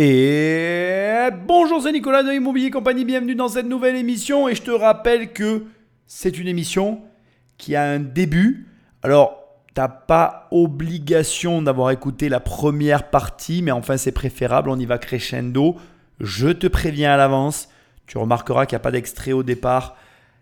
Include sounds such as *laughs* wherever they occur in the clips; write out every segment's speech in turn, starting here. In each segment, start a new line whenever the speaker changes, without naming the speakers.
Et bonjour, c'est Nicolas de Immobilier Compagnie, bienvenue dans cette nouvelle émission. Et je te rappelle que c'est une émission qui a un début. Alors, t'as pas obligation d'avoir écouté la première partie, mais enfin c'est préférable, on y va crescendo. Je te préviens à l'avance, tu remarqueras qu'il n'y a pas d'extrait au départ.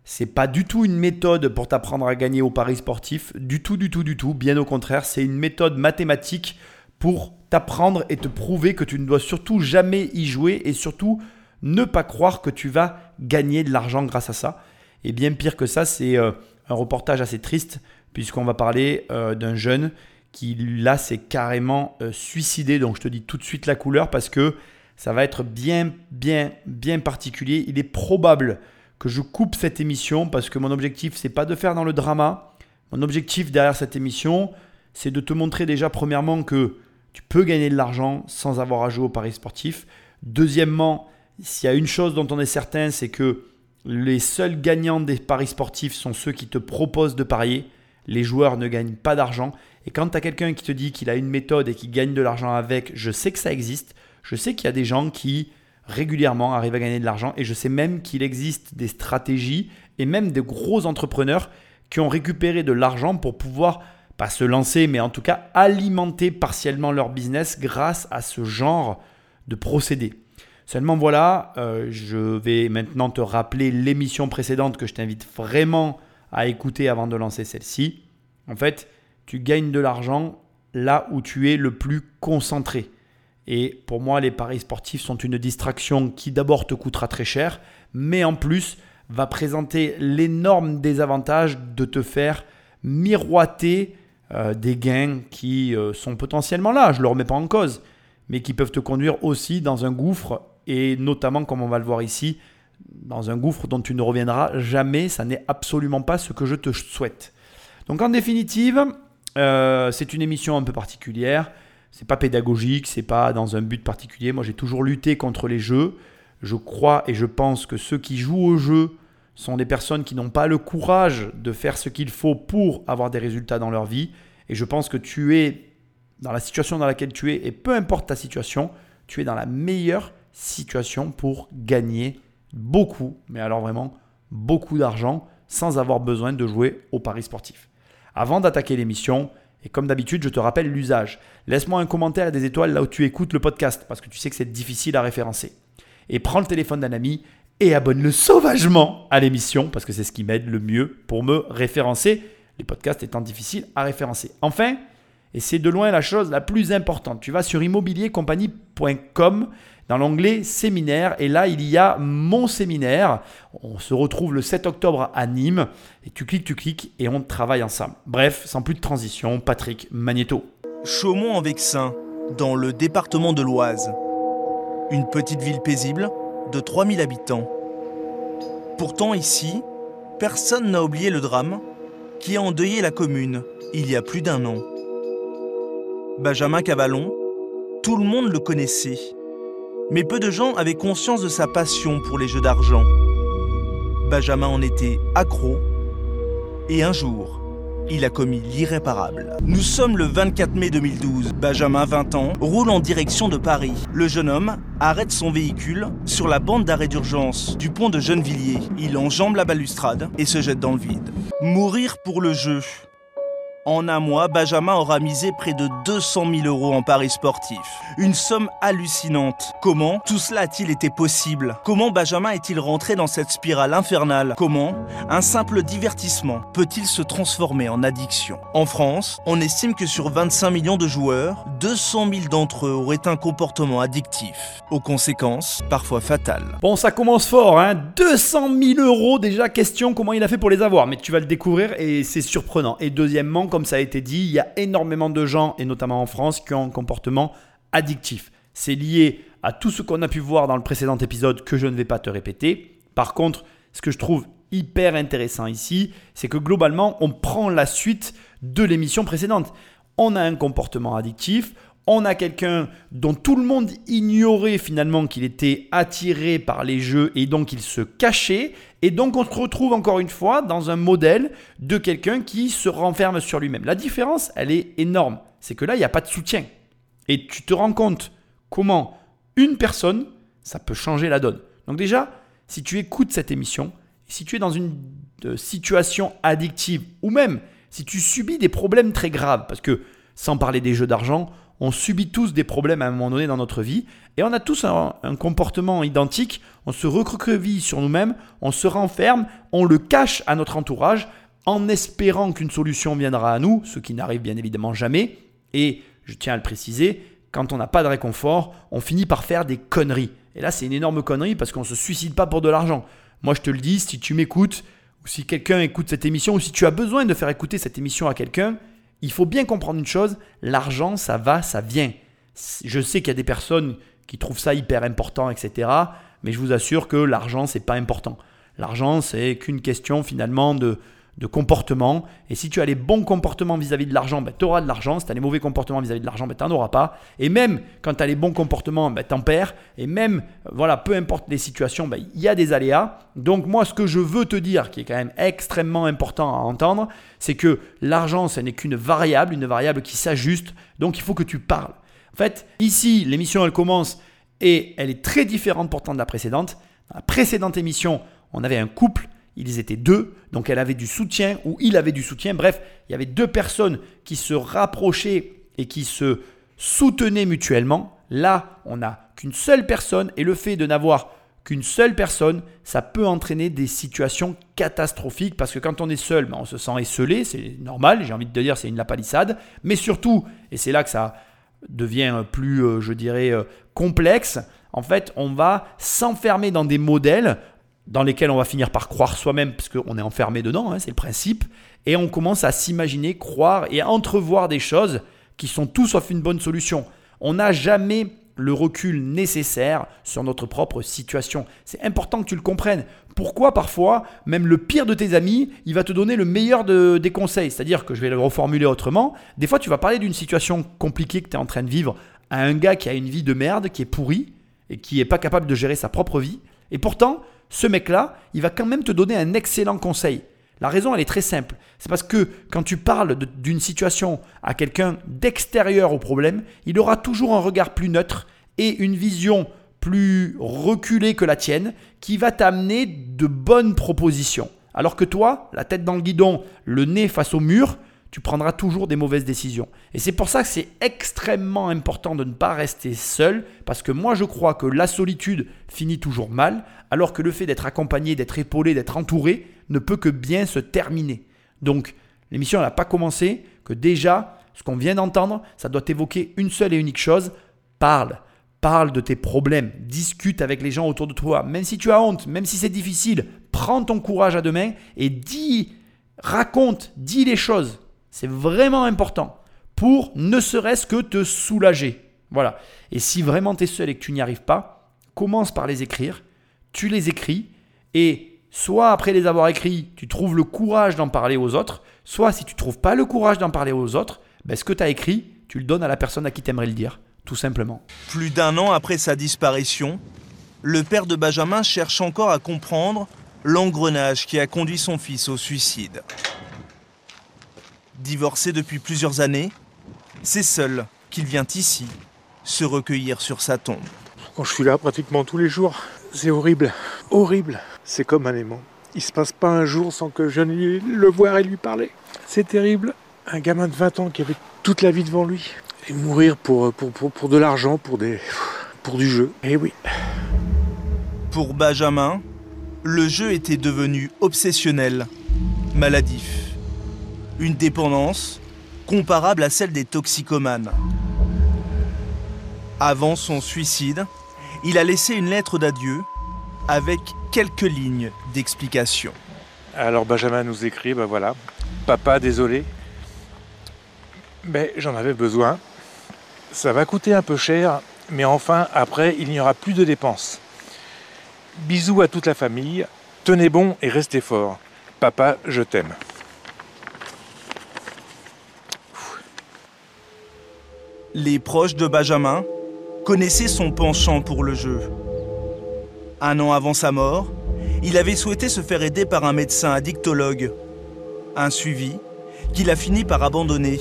C'est pas du tout une méthode pour t'apprendre à gagner au paris sportif, du tout, du tout, du tout. Bien au contraire, c'est une méthode mathématique pour t'apprendre et te prouver que tu ne dois surtout jamais y jouer et surtout ne pas croire que tu vas gagner de l'argent grâce à ça. Et bien pire que ça, c'est euh, un reportage assez triste puisqu'on va parler euh, d'un jeune qui là s'est carrément euh, suicidé. Donc je te dis tout de suite la couleur parce que ça va être bien, bien, bien particulier. Il est probable que je coupe cette émission parce que mon objectif, c'est pas de faire dans le drama. Mon objectif derrière cette émission, c'est de te montrer déjà premièrement que tu peux gagner de l'argent sans avoir à jouer au paris sportif. Deuxièmement, s'il y a une chose dont on est certain, c'est que les seuls gagnants des paris sportifs sont ceux qui te proposent de parier. Les joueurs ne gagnent pas d'argent. Et quand tu as quelqu'un qui te dit qu'il a une méthode et qui gagne de l'argent avec, je sais que ça existe. Je sais qu'il y a des gens qui régulièrement arrivent à gagner de l'argent. Et je sais même qu'il existe des stratégies et même des gros entrepreneurs qui ont récupéré de l'argent pour pouvoir pas se lancer, mais en tout cas alimenter partiellement leur business grâce à ce genre de procédé. Seulement voilà, euh, je vais maintenant te rappeler l'émission précédente que je t'invite vraiment à écouter avant de lancer celle-ci. En fait, tu gagnes de l'argent là où tu es le plus concentré. Et pour moi, les paris sportifs sont une distraction qui d'abord te coûtera très cher, mais en plus va présenter l'énorme désavantage de te faire miroiter euh, des gains qui euh, sont potentiellement là, je ne le remets pas en cause, mais qui peuvent te conduire aussi dans un gouffre, et notamment, comme on va le voir ici, dans un gouffre dont tu ne reviendras jamais. Ça n'est absolument pas ce que je te souhaite. Donc en définitive, euh, c'est une émission un peu particulière. C'est pas pédagogique, c'est pas dans un but particulier. Moi, j'ai toujours lutté contre les jeux. Je crois et je pense que ceux qui jouent au jeu sont des personnes qui n'ont pas le courage de faire ce qu'il faut pour avoir des résultats dans leur vie. Et je pense que tu es dans la situation dans laquelle tu es, et peu importe ta situation, tu es dans la meilleure situation pour gagner beaucoup, mais alors vraiment beaucoup d'argent sans avoir besoin de jouer au paris sportif. Avant d'attaquer l'émission, et comme d'habitude, je te rappelle l'usage. Laisse-moi un commentaire et des étoiles là où tu écoutes le podcast, parce que tu sais que c'est difficile à référencer. Et prends le téléphone d'un ami et abonne-le sauvagement à l'émission parce que c'est ce qui m'aide le mieux pour me référencer, les podcasts étant difficiles à référencer. Enfin, et c'est de loin la chose la plus importante, tu vas sur immobiliercompagnie.com dans l'onglet séminaire et là il y a mon séminaire. On se retrouve le 7 octobre à Nîmes et tu cliques, tu cliques et on travaille ensemble. Bref, sans plus de transition, Patrick Magneto.
Chaumont en Vexin, dans le département de l'Oise. Une petite ville paisible de 3000 habitants. Pourtant ici, personne n'a oublié le drame qui a endeuillé la commune il y a plus d'un an. Benjamin Cavalon, tout le monde le connaissait, mais peu de gens avaient conscience de sa passion pour les jeux d'argent. Benjamin en était accro, et un jour, il a commis l'irréparable. Nous sommes le 24 mai 2012. Benjamin, 20 ans, roule en direction de Paris. Le jeune homme arrête son véhicule sur la bande d'arrêt d'urgence du pont de Gennevilliers. Il enjambe la balustrade et se jette dans le vide. Mourir pour le jeu. En un mois, Benjamin aura misé près de 200 000 euros en paris sportifs. Une somme hallucinante. Comment tout cela a-t-il été possible? Comment Benjamin est-il rentré dans cette spirale infernale? Comment un simple divertissement peut-il se transformer en addiction? En France, on estime que sur 25 millions de joueurs, 200 000 d'entre eux auraient un comportement addictif, aux conséquences parfois fatales.
Bon, ça commence fort, hein 200 000 euros déjà, question comment il a fait pour les avoir, mais tu vas le découvrir et c'est surprenant. Et deuxièmement, comme ça a été dit, il y a énormément de gens, et notamment en France, qui ont un comportement addictif. C'est lié à tout ce qu'on a pu voir dans le précédent épisode que je ne vais pas te répéter. Par contre, ce que je trouve hyper intéressant ici, c'est que globalement, on prend la suite de l'émission précédente. On a un comportement addictif, on a quelqu'un dont tout le monde ignorait finalement qu'il était attiré par les jeux et donc il se cachait. Et donc on se retrouve encore une fois dans un modèle de quelqu'un qui se renferme sur lui-même. La différence, elle est énorme. C'est que là, il n'y a pas de soutien. Et tu te rends compte comment Une personne, ça peut changer la donne. Donc déjà, si tu écoutes cette émission, si tu es dans une euh, situation addictive, ou même si tu subis des problèmes très graves, parce que sans parler des jeux d'argent, on subit tous des problèmes à un moment donné dans notre vie, et on a tous un, comportement identique, on se recroqueville sur nous-mêmes, on se renferme, on le cache à notre entourage, en espérant qu'une solution viendra à nous, ce qui n'arrive bien évidemment jamais, et je tiens à le préciser, quand on n'a pas de réconfort, on finit par faire des conneries. Et là, c'est une énorme connerie parce qu'on ne se suicide pas pour de l'argent. Moi, je te le dis, si tu m'écoutes, ou si quelqu'un écoute cette émission, ou si tu as besoin de faire écouter cette émission à quelqu'un, il faut bien comprendre une chose, l'argent, ça va, ça vient. Je sais qu'il y a des personnes qui trouvent ça hyper important, etc. Mais je vous assure que l'argent, c'est pas important. L'argent, c'est qu'une question finalement de, de comportement. Et si tu as les bons comportements vis-à-vis de l'argent, ben, tu auras de l'argent. Si tu as les mauvais comportements vis-à-vis de l'argent, ben, tu n'en auras pas. Et même quand tu as les bons comportements, ben, tu en perds. Et même, voilà, peu importe les situations, ben, il y a des aléas. Donc moi, ce que je veux te dire, qui est quand même extrêmement important à entendre, c'est que l'argent, ce n'est qu'une variable, une variable qui s'ajuste. Donc il faut que tu parles. En fait, ici, l'émission, elle commence et elle est très différente pourtant de la précédente. Dans la précédente émission, on avait un couple ils étaient deux, donc elle avait du soutien ou il avait du soutien. Bref, il y avait deux personnes qui se rapprochaient et qui se soutenaient mutuellement. Là, on n'a qu'une seule personne et le fait de n'avoir qu'une seule personne, ça peut entraîner des situations catastrophiques parce que quand on est seul, ben, on se sent esselé, c'est normal, j'ai envie de te dire, c'est une lapalissade. Mais surtout, et c'est là que ça devient plus, euh, je dirais, euh, complexe, en fait, on va s'enfermer dans des modèles dans lesquels on va finir par croire soi-même, parce qu'on est enfermé dedans, hein, c'est le principe, et on commence à s'imaginer, croire et entrevoir des choses qui sont tout sauf une bonne solution. On n'a jamais le recul nécessaire sur notre propre situation. C'est important que tu le comprennes. Pourquoi parfois, même le pire de tes amis, il va te donner le meilleur des conseils? C'est-à-dire que je vais le reformuler autrement. Des fois, tu vas parler d'une situation compliquée que tu es en train de vivre à un gars qui a une vie de merde, qui est pourri et qui n'est pas capable de gérer sa propre vie. Et pourtant, ce mec-là, il va quand même te donner un excellent conseil. La raison, elle est très simple. C'est parce que quand tu parles d'une situation à quelqu'un d'extérieur au problème, il aura toujours un regard plus neutre et une vision plus reculée que la tienne qui va t'amener de bonnes propositions. Alors que toi, la tête dans le guidon, le nez face au mur, tu prendras toujours des mauvaises décisions. Et c'est pour ça que c'est extrêmement important de ne pas rester seul, parce que moi je crois que la solitude finit toujours mal, alors que le fait d'être accompagné, d'être épaulé, d'être entouré ne peut que bien se terminer. Donc l'émission n'a pas commencé, que déjà, ce qu'on vient d'entendre, ça doit évoquer une seule et unique chose, parle. Parle de tes problèmes, discute avec les gens autour de toi, même si tu as honte, même si c'est difficile, prends ton courage à deux mains et dis, raconte, dis les choses. C'est vraiment important pour ne serait-ce que te soulager. Voilà. Et si vraiment tu es seul et que tu n'y arrives pas, commence par les écrire. Tu les écris et soit après les avoir écrits, tu trouves le courage d'en parler aux autres, soit si tu ne trouves pas le courage d'en parler aux autres, ben ce que tu as écrit, tu le donnes à la personne à qui tu aimerais le dire, tout simplement.
Plus d'un an après sa disparition, le père de Benjamin cherche encore à comprendre l'engrenage qui a conduit son fils au suicide. Divorcé depuis plusieurs années, c'est seul qu'il vient ici se recueillir sur sa tombe.
Quand je suis là pratiquement tous les jours, c'est horrible, horrible. C'est comme un aimant. Il se passe pas un jour sans que je ne le voir et lui parler. C'est terrible. Un gamin de 20 ans qui avait toute la vie devant lui. Et mourir pour, pour, pour, de l'argent, pour, des, pour du jeu. Eh oui.
Pour Benjamin, le jeu était devenu obsessionnel, maladif une dépendance comparable à celle des toxicomanes. Avant son suicide, il a laissé une lettre d'adieu avec quelques lignes d'explication.
Alors Benjamin nous écrit, ben voilà, papa désolé, mais j'en avais besoin. Ça va coûter un peu cher, mais enfin après il n'y aura plus de dépenses. Bisous à toute la famille, tenez bon et restez fort. Papa, je t'aime.
Les proches de Benjamin connaissaient son penchant pour le jeu. Un an avant sa mort, il avait souhaité se faire aider par un médecin addictologue. Un suivi qu'il a fini par abandonner.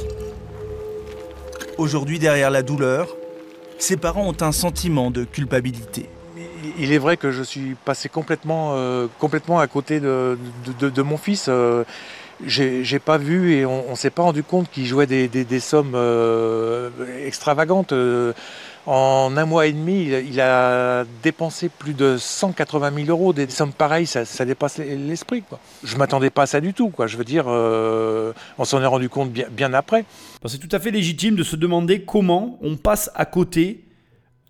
Aujourd'hui, derrière la douleur, ses parents ont un sentiment de culpabilité.
Il est vrai que je suis passé complètement, euh, complètement à côté de, mon fils. euh, j'ai pas vu et on, s'est pas rendu compte qu'il jouait des, sommes euh, extravagantes. Euh, En un mois et demi, il a, dépensé plus de 180 000 euros. Des sommes pareilles, ça, dépasse l'esprit. Je m'attendais pas à ça du tout. Je veux dire, euh, on s'en est rendu compte bien, après.
C'est tout à fait légitime de se demander comment on passe à côté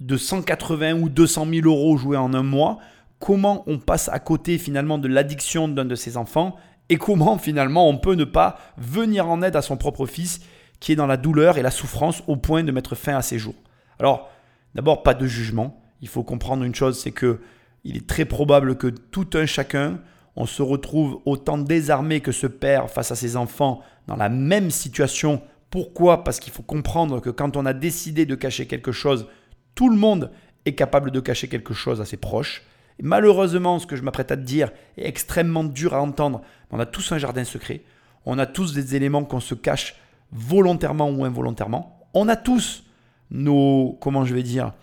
de 180 ou 200 000 euros joués en un mois, comment on passe à côté finalement de l'addiction d'un de ses enfants et comment finalement on peut ne pas venir en aide à son propre fils qui est dans la douleur et la souffrance au point de mettre fin à ses jours? Alors, d'abord, pas de jugement. Il faut comprendre une chose, c'est que il est très probable que tout un chacun, on se retrouve autant désarmé que ce père face à ses enfants dans la même situation. Pourquoi? Parce qu'il faut comprendre que quand on a décidé de cacher quelque chose, tout le monde est capable de cacher quelque chose à ses proches. Malheureusement, ce que je m'apprête à te dire est extrêmement dur à entendre. On a tous un jardin secret. On a tous des éléments qu'on se cache volontairement ou involontairement. On a tous nos, comment je vais dire,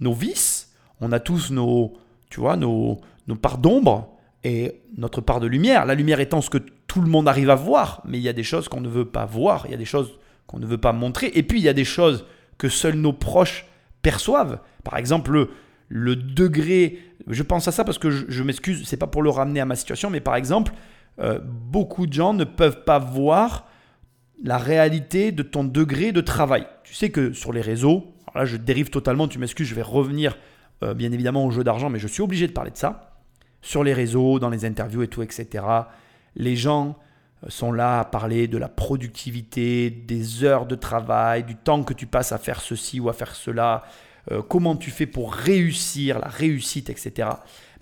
nos vices. On a tous nos, tu vois, nos, nos parts d'ombre et notre part de lumière. La lumière étant ce que tout le monde arrive à voir, mais il y a des choses qu'on ne veut pas voir, il y a des choses qu'on ne veut pas montrer, et puis il y a des choses que seuls nos proches perçoivent. Par exemple, le, degré, je pense à ça parce que je, je m'excuse, c'est pas pour le ramener à ma situation, mais par exemple, euh, beaucoup de gens ne peuvent pas voir la réalité de ton degré de travail. Tu sais que sur les réseaux, alors là je dérive totalement, tu m'excuses, je vais revenir euh, bien évidemment au jeu d'argent, mais je suis obligé de parler de ça. Sur les réseaux, dans les interviews et tout, etc. Les gens euh, sont là à parler de la productivité, des heures de travail, du temps que tu passes à faire ceci ou à faire cela, euh, comment tu fais pour réussir, la réussite, etc.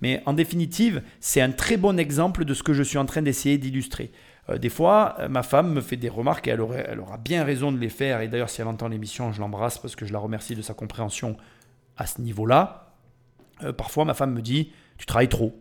Mais en définitive, c'est un très bon exemple de ce que je suis en train d'essayer d'illustrer. Euh, des fois, euh, ma femme me fait des remarques et elle, aura bien raison de les faire. Et d'ailleurs, si elle entend l'émission, je l'embrasse parce que je la remercie de sa compréhension à ce niveau-là. Parfois, ma femme me dit Tu travailles trop.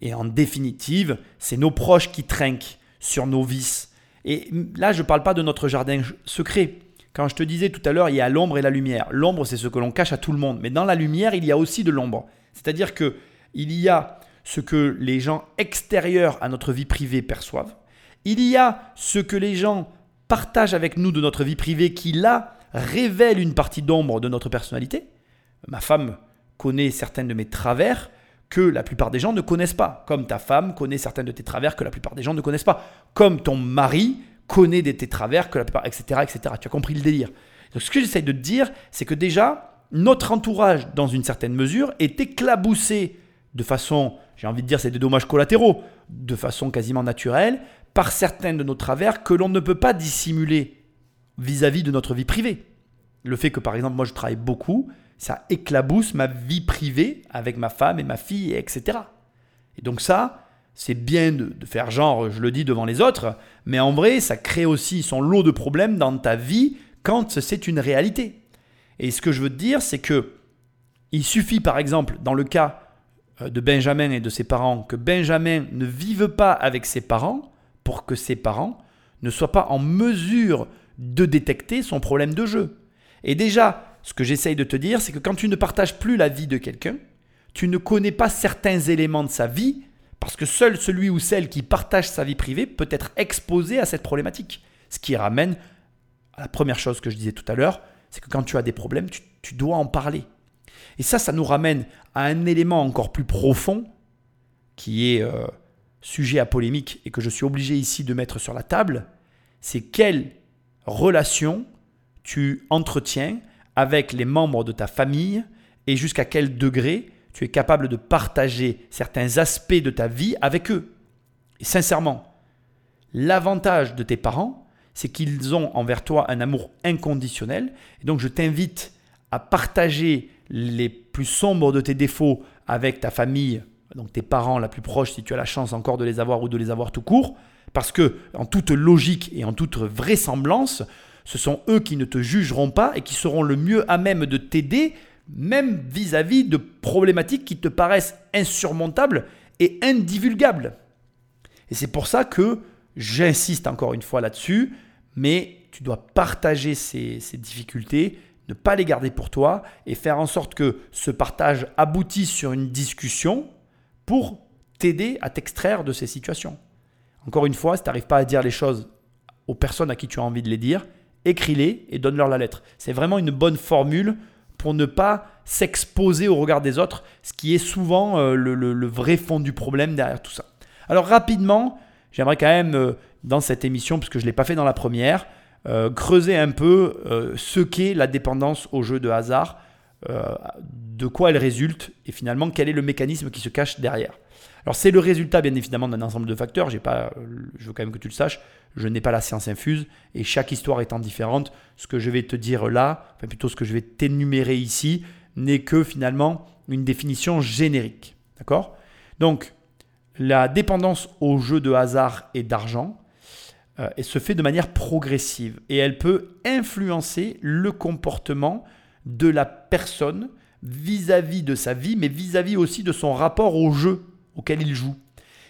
Et en définitive, c'est nos proches qui trinquent sur nos vices. Et là, je ne parle pas de notre jardin secret. Quand je te disais tout à l'heure, il y a l'ombre et la lumière. L'ombre, c'est ce que l'on cache à tout le monde. Mais dans la lumière, il y a aussi de l'ombre. C'est-à-dire que il y a ce que les gens extérieurs à notre vie privée perçoivent. Il y a ce que les gens partagent avec nous de notre vie privée qui, là, révèle une partie d'ombre de notre personnalité. Ma femme connaît certains de mes travers que la plupart des gens ne connaissent pas. Comme ta femme connaît certains de tes travers que la plupart des gens ne connaissent pas. Comme ton mari connaît des tes travers que la plupart, etc., etc. Tu as compris le délire. Donc ce que j'essaie de te dire, c'est que déjà, notre entourage, dans une certaine mesure, est éclaboussé de façon, j'ai envie de dire, c'est des dommages collatéraux, de façon quasiment naturelle, par certains de nos travers que l'on ne peut pas dissimuler vis-à-vis de notre vie privée. Le fait que, par exemple, moi je travaille beaucoup, ça éclabousse ma vie privée avec ma femme et ma fille, etc. Et donc ça, c'est bien de, faire genre, je le dis devant les autres, mais en vrai, ça crée aussi son lot de problèmes dans ta vie quand c'est une réalité. Et ce que je veux te dire, c'est que il suffit, par exemple, dans le cas euh, de Benjamin et de ses parents, que Benjamin ne vive pas avec ses parents pour que ses parents ne soient pas en mesure de détecter son problème de jeu. Et déjà, ce que j'essaye de te dire, c'est que quand tu ne partages plus la vie de quelqu'un, tu ne connais pas certains éléments de sa vie, parce que seul celui ou celle qui partage sa vie privée peut être exposé à cette problématique. Ce qui ramène à la première chose que je disais tout à l'heure, c'est que quand tu as des problèmes, tu, dois en parler. Et ça, ça nous ramène à un élément encore plus profond, qui est euh, sujet à polémique et que je suis obligé ici de mettre sur la table, c'est quelle relation tu entretiens avec les membres de ta famille et jusqu'à quel degré tu es capable de partager certains aspects de ta vie avec eux. Et sincèrement, l'avantage de tes parents, c'est qu'ils ont envers toi un amour inconditionnel. Et donc je t'invite à partager les plus sombres de tes défauts avec ta famille, donc tes parents la plus proche si tu as la chance encore de les avoir ou de les avoir tout court, parce que en toute logique et en toute vraisemblance, ce sont eux qui ne te jugeront pas et qui seront le mieux à même de t'aider, même vis-à-vis de problématiques qui te paraissent insurmontables et indivulgables. Et c'est pour ça que j'insiste encore une fois là-dessus, mais tu dois partager ces, ces difficultés, ne pas les garder pour toi et faire en sorte que ce partage aboutisse sur une discussion pour t'aider à t'extraire de ces situations. Encore une fois, si tu n'arrives pas à dire les choses aux personnes à qui tu as envie de les dire, écris-les et donne-leur la lettre. C'est vraiment une bonne formule pour ne pas s'exposer au regard des autres, ce qui est souvent euh, le, vrai fond du problème derrière tout ça. Alors rapidement, j'aimerais quand même, euh, dans cette émission, puisque je ne l'ai pas fait dans la première, euh, creuser un peu ce qu'est la dépendance au jeu de hasard, de quoi elle résulte et finalement quel est le mécanisme qui se cache derrière. Alors c'est le résultat bien évidemment d'un ensemble de facteurs, pas, je veux quand même que tu le saches, je n'ai pas la science infuse. Et chaque histoire étant différente, ce que je vais te dire là, enfin plutôt ce que je vais t'énumérer ici, n'est que finalement une définition générique. D'accord? Donc la dépendance au jeu de hasard et d'argent euh, se fait de manière progressive. Et elle peut influencer le comportement de la personne vis-à-vis de sa vie, mais vis à -vis aussi de son rapport au jeu auquel il joue.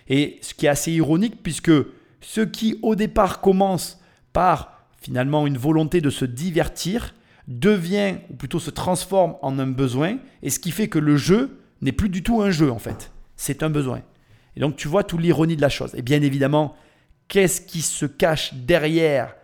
Et ce qui est assez ironique, puisque ce qui au départ commence par finalement une volonté de se divertir, devient, ou plutôt se transforme en un besoin, et ce qui fait que le jeu n'est plus du tout un jeu en fait, c'est un besoin. Et donc tu vois toute l'ironie de la chose. Et bien évidemment, qu'est-ce qui se cache derrière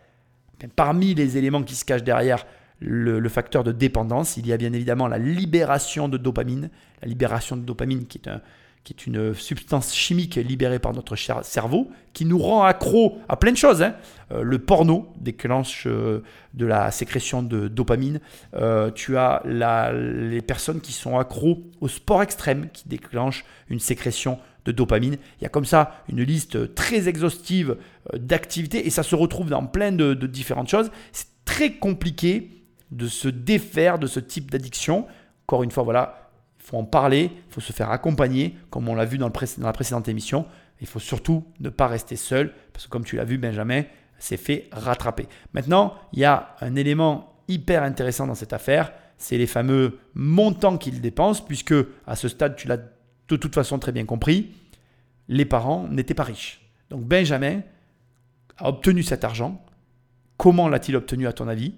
Parmi les éléments qui se cachent derrière le, facteur de dépendance, il y a bien évidemment la libération de dopamine, la libération de dopamine qui est un, qui est une substance chimique libérée par notre cerveau, qui nous rend accro à plein de choses. Hein. Euh, le porno déclenche euh, de la sécrétion de dopamine. Euh, tu as les personnes qui sont accros au sport extrême, qui déclenchent une sécrétion de dopamine. Il y a comme ça une liste très exhaustive d'activités et ça se retrouve dans plein de, différentes choses. C'est très compliqué de se défaire de ce type d'addiction. Encore une fois, voilà, il faut en parler, il faut se faire accompagner, comme on l'a vu dans, dans la précédente émission. Il faut surtout ne pas rester seul, parce que comme tu l'as vu, Benjamin s'est fait rattraper. Maintenant, il y a un élément hyper intéressant dans cette affaire, c'est les fameux montants qu'il dépense, puisque à ce stade, tu l'as de toute façon très bien compris, les parents n'étaient pas riches. Donc Benjamin a obtenu cet argent. Comment l'a-t-il obtenu à ton avis?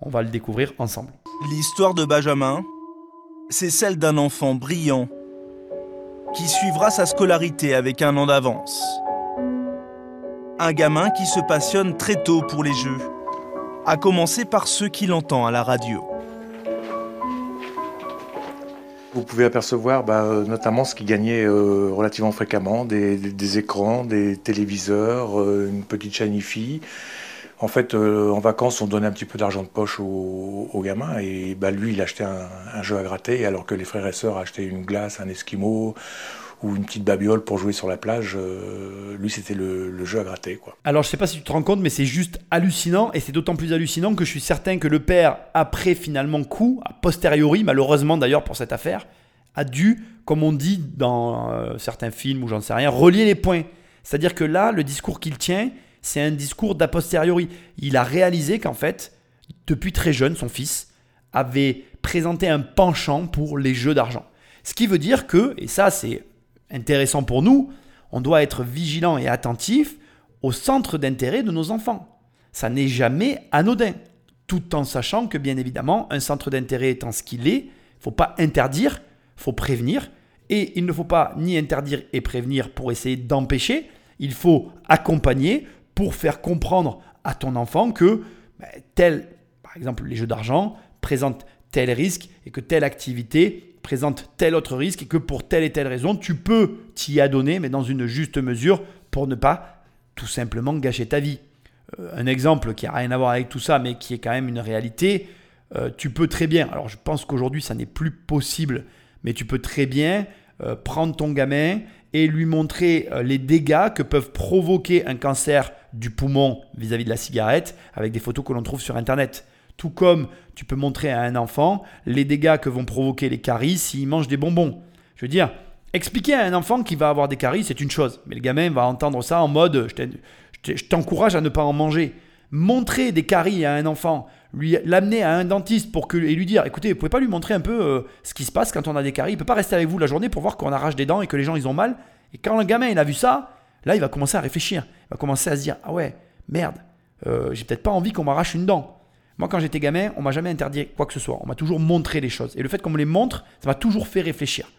On va le découvrir ensemble.
L'histoire de Benjamin, c'est celle d'un enfant brillant qui suivra sa scolarité avec un an d'avance. Un gamin qui se passionne très tôt pour les jeux, à commencer par ceux qu'il entend à la radio.
Vous pouvez apercevoir bah, euh, notamment ce qu'il gagnait euh, relativement fréquemment, des, écrans, des téléviseurs, euh, une petite chaîne en fait, euh, en vacances, on donnait un petit peu d'argent de poche aux, gamins et bah, lui, il achetait un, jeu à gratter, alors que les frères et sœurs achetaient une glace, un esquimau ou une petite babiole pour jouer sur la plage. Euh, lui, c'était le, jeu à gratter.
Alors, je sais pas si tu te rends compte, mais c'est juste hallucinant et c'est d'autant plus hallucinant que je suis certain que le père, après finalement coup, a posteriori, malheureusement d'ailleurs pour cette affaire, a dû, comme on dit dans euh, certains films ou j'en sais rien, relier les points. C'est-à-dire que là, le discours qu'il tient, c'est un discours d'a posteriori. Il a réalisé qu'en fait, depuis très jeune, son fils avait présenté un penchant pour les jeux d'argent. Ce qui veut dire que, et ça c'est intéressant pour nous, on doit être vigilant et attentif au centre d'intérêt de nos enfants. Ça n'est jamais anodin, tout en sachant que bien évidemment, un centre d'intérêt étant ce qu'il est, faut pas interdire, faut prévenir, et il ne faut pas ni interdire et prévenir pour essayer d'empêcher, il faut accompagner pour faire comprendre à ton enfant que ben, tel, par exemple, les jeux d'argent présentent tel risque et que telle activité présente tel autre risque et que pour telle et telle raison, tu peux t'y adonner, mais dans une juste mesure pour ne pas tout simplement gâcher ta vie. Euh, un exemple qui n'a rien à voir avec tout ça, mais qui est quand même une réalité, euh, tu peux très bien, alors je pense qu'aujourd'hui ça n'est plus possible, mais tu peux très bien euh, prendre ton gamin et lui montrer les dégâts que peuvent provoquer un cancer du poumon vis-à-vis de la cigarette avec des photos que l'on trouve sur Internet. Tout comme tu peux montrer à un enfant les dégâts que vont provoquer les caries s'il mange des bonbons. Je veux dire, expliquer à un enfant qui va avoir des caries, c'est une chose. Mais le gamin va entendre ça en mode je t'encourage à ne pas en manger. Montrer des caries à un enfant, lui l'amener à un dentiste pour et lui dire écoutez, vous pouvez pas lui montrer un peu euh, ce qui se passe quand on a des caries? Il peut pas rester avec vous la journée pour voir qu'on arrache des dents et que les gens ils ont mal. Et quand le gamin il a vu ça, Là, il va commencer à réfléchir. Il va commencer à se dire Ah ouais, merde, euh, j'ai peut-être pas envie qu'on m'arrache une dent. Moi, quand j'étais gamin, on m'a jamais interdit quoi que ce soit. On m'a toujours montré les choses. Et le fait qu'on me les montre, ça m'a toujours fait réfléchir.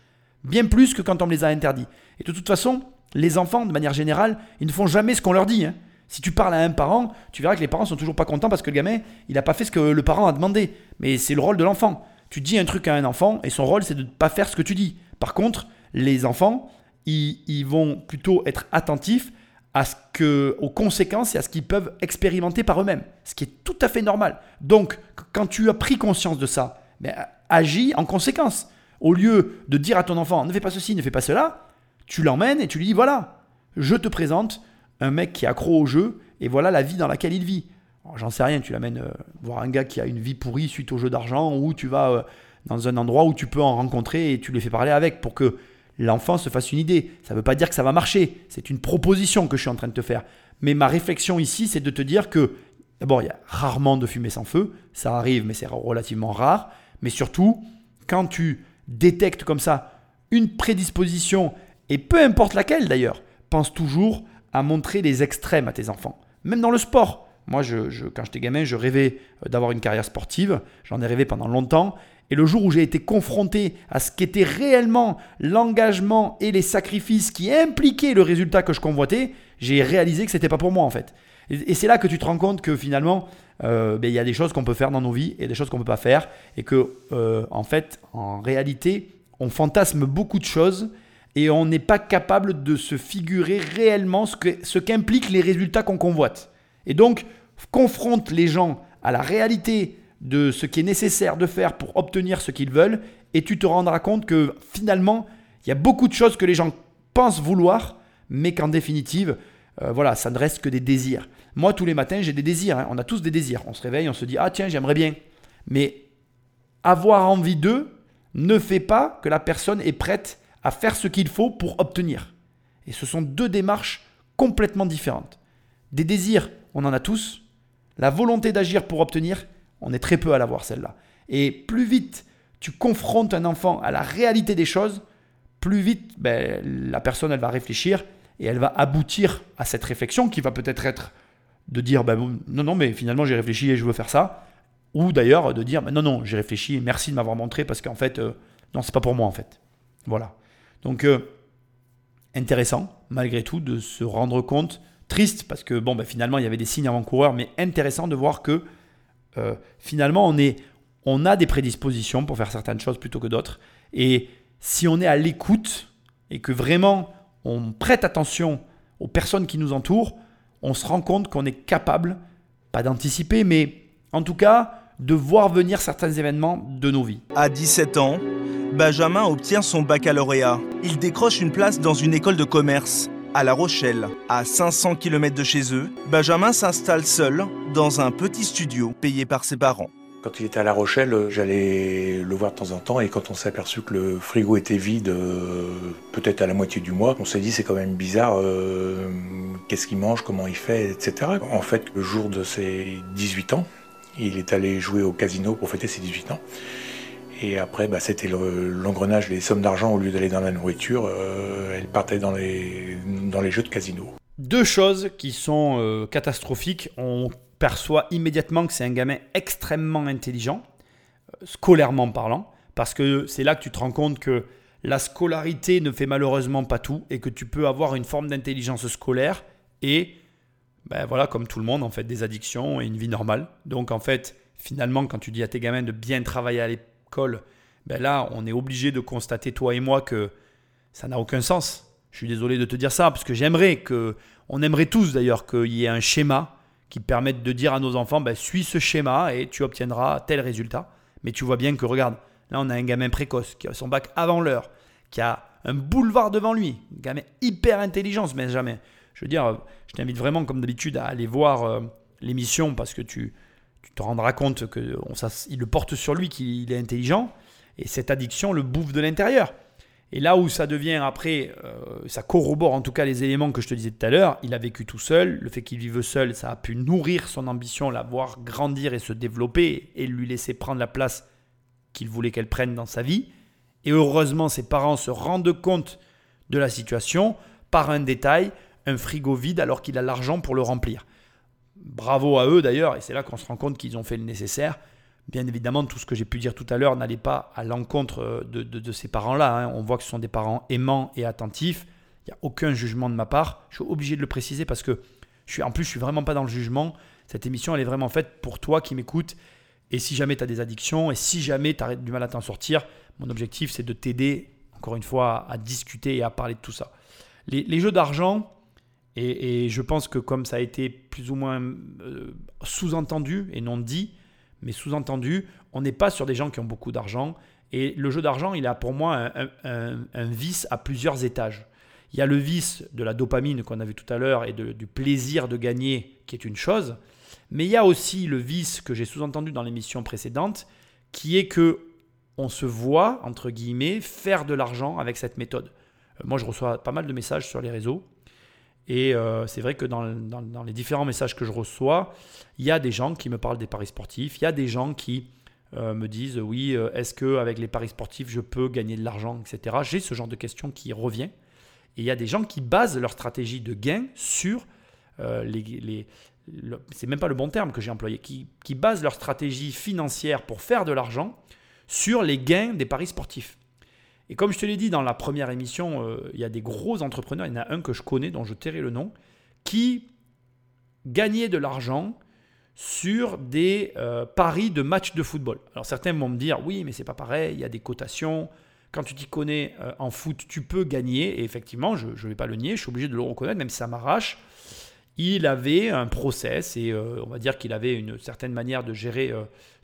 Bien plus que quand on me les a interdits. Et de toute façon, les enfants, de manière générale, ils ne font jamais ce qu'on leur dit. Hein. Si tu parles à un parent, tu verras que les parents sont toujours pas contents parce que le gamin, il n'a pas fait ce que le parent a demandé. Mais c'est le rôle de l'enfant. Tu dis un truc à un enfant et son rôle, c'est de ne pas faire ce que tu dis. Par contre, les enfants, ils, vont plutôt être attentifs à ce que, aux conséquences et à ce qu'ils peuvent expérimenter par eux-mêmes. Ce qui est tout à fait normal. Donc, quand tu as pris conscience de ça, ben, agis en conséquence. Au lieu de dire à ton enfant, ne fais pas ceci, ne fais pas cela, tu l'emmènes et tu lui dis, voilà, je te présente un mec qui est accro au jeu et voilà la vie dans laquelle il vit. J'en sais rien, tu l'amènes euh, voir un gars qui a une vie pourrie suite au jeu d'argent ou tu vas euh, dans un endroit où tu peux en rencontrer et tu les fais parler avec pour que l'enfant se fasse une idée. Ça ne veut pas dire que ça va marcher, c'est une proposition que je suis en train de te faire. Mais ma réflexion ici, c'est de te dire que d'abord, il y a rarement de fumée sans feu, ça arrive mais c'est relativement rare, mais surtout, quand tu détectes comme ça une prédisposition, et peu importe laquelle d'ailleurs, pense toujours à montrer les extrêmes à tes enfants. Même dans le sport. Moi, je, quand j'étais gamin, je rêvais euh, d'avoir une carrière sportive. J'en ai rêvé pendant longtemps. Et le jour où j'ai été confronté à ce qu'était réellement l'engagement et les sacrifices qui impliquaient le résultat que je convoitais, j'ai réalisé que ce n'était pas pour moi en fait. Et, c'est là que tu te rends compte que finalement, euh, ben, il y a des choses qu'on peut faire dans nos vies et des choses qu'on ne peut pas faire. Et que, euh, en fait, en réalité, on fantasme beaucoup de choses et on n'est pas capable de se figurer réellement ce, que, ce qu'impliquent les résultats qu'on convoite. Et donc, confronte les gens à la réalité de ce qui est nécessaire de faire pour obtenir ce qu'ils veulent, et tu te rendras compte que finalement, il y a beaucoup de choses que les gens pensent vouloir, mais qu'en définitive, euh, voilà, ça ne reste que des désirs. Moi, tous les matins, j'ai des désirs. Hein. On a tous des désirs. On se réveille, on se dit, ah tiens, j'aimerais bien. Mais avoir envie d'eux ne fait pas que la personne est prête à faire ce qu'il faut pour obtenir. Et ce sont deux démarches complètement différentes. Des désirs, on en a tous. La volonté d'agir pour obtenir, on est très peu à l'avoir celle-là. Et plus vite tu confrontes un enfant à la réalité des choses, plus vite ben, la personne elle va réfléchir et elle va aboutir à cette réflexion qui va peut-être être de dire ben, non, non, mais finalement j'ai réfléchi et je veux faire ça. Ou d'ailleurs de dire ben, non, non, j'ai réfléchi et merci de m'avoir montré parce qu'en fait, euh, non, c'est pas pour moi en fait. Voilà. Donc, euh, intéressant, malgré tout, de se rendre compte, triste, parce que bon, ben, finalement, il y avait des signes avant-coureurs, mais intéressant de voir que euh, finalement, on, on a des prédispositions pour faire certaines choses plutôt que d'autres. Et si on est à l'écoute et que vraiment on prête attention aux personnes qui nous entourent, on se rend compte qu'on est capable, pas d'anticiper, mais en tout cas, de voir venir certains événements de nos vies.
À 17 ans, Benjamin obtient son baccalauréat. Il décroche une place dans une école de commerce à La Rochelle, à 500 km de chez eux. Benjamin s'installe seul dans un petit studio payé par ses parents.
Quand il était à La Rochelle, j'allais le voir de temps en temps et quand on s'est aperçu que le frigo était vide, euh, peut-être à la moitié du mois, on s'est dit c'est quand même bizarre, euh, qu'est-ce qu'il mange, comment il fait, etc. En fait, le jour de ses 18 ans, il est allé jouer au casino pour fêter ses 18 ans. Et après, bah, c'était l'engrenage des sommes d'argent au lieu d'aller dans la nourriture, euh, elle partait dans les, jeux de casino.
Deux choses qui sont euh, catastrophiques. On perçoit immédiatement que c'est un gamin extrêmement intelligent, euh, scolairement parlant, parce que c'est là que tu te rends compte que la scolarité ne fait malheureusement pas tout et que tu peux avoir une forme d'intelligence scolaire et ben voilà, comme tout le monde, en fait, des addictions et une vie normale. Donc, en fait, finalement, quand tu dis à tes gamins de bien travailler à l'école, ben là, on est obligé de constater, toi et moi, que ça n'a aucun sens. Je suis désolé de te dire ça, parce que j'aimerais que, on aimerait tous d'ailleurs qu'il y ait un schéma qui permette de dire à nos enfants, ben, suis ce schéma et tu obtiendras tel résultat. Mais tu vois bien que, regarde, là, on a un gamin précoce qui a son bac avant l'heure, qui a un boulevard devant lui, un gamin hyper intelligent, mais jamais je veux dire, je t'invite vraiment, comme d'habitude, à aller voir euh, l'émission parce que tu, te rendras compte qu'il le porte sur lui, qu'il est intelligent. Et cette addiction le bouffe de l'intérieur. Et là où ça devient après, euh, ça corrobore en tout cas les éléments que je te disais tout à l'heure, il a vécu tout seul, le fait qu'il vive seul, ça a pu nourrir son ambition, la voir grandir et se développer et lui laisser prendre la place qu'il voulait qu'elle prenne dans sa vie. Et heureusement, ses parents se rendent compte de la situation par un détail, un frigo vide alors qu'il a l'argent pour le remplir. bravo à eux d'ailleurs, et c'est là qu'on se rend compte qu'ils ont fait le nécessaire. Bien évidemment, tout ce que j'ai pu dire tout à l'heure n'allait pas à l'encontre euh, de, ces parents-là. Hein. On voit que ce sont des parents aimants et attentifs. Il n'y a aucun jugement de ma part. Je suis obligé de le préciser parce que je suis, en plus, je suis vraiment pas dans le jugement. Cette émission, elle est vraiment faite pour toi qui m'écoutes. Et si jamais tu as des addictions et si jamais tu as du mal à t'en sortir, mon objectif, c'est de t'aider, encore une fois, à, discuter et à parler de tout ça. Les, jeux d'argent, et, je pense que comme ça a été plus ou moins euh, sous-entendu et non dit, mais sous-entendu, on n'est pas sur des gens qui ont beaucoup d'argent. Et le jeu d'argent, il a pour moi un, vice à plusieurs étages. Il y a le vice de la dopamine qu'on a vu tout à l'heure et du plaisir de gagner, qui est une chose. Mais il y a aussi le vice que j'ai sous-entendu dans l'émission précédente, qui est que on se voit, entre guillemets, faire de l'argent avec cette méthode. Euh, moi, je reçois pas mal de messages sur les réseaux. Et euh, c'est vrai que dans, les différents messages que je reçois, il y a des gens qui me parlent des paris sportifs, il y a des gens qui euh, me disent oui, est-ce qu'avec les paris sportifs, je peux gagner de l'argent, etc. J'ai ce genre de questions qui revient. Et il y a des gens qui basent leur stratégie de gain sur les, c'est même pas le bon terme que j'ai employé, qui basent leur stratégie financière pour faire de l'argent sur les gains des paris sportifs. Et comme je te l'ai dit dans la première émission, euh, il y a des gros entrepreneurs, il y en a un que je connais, dont je tairai le nom, qui gagnaient de l'argent sur des euh, paris de matchs de football. Alors certains vont me dire, oui, mais c'est pas pareil, il y a des cotations. Quand tu t'y connais euh, en foot, tu peux gagner. Et effectivement, je ne vais pas le nier, je suis obligé de le reconnaître, même si ça m'arrache. Il avait un process et on va dire qu'il avait une certaine manière de gérer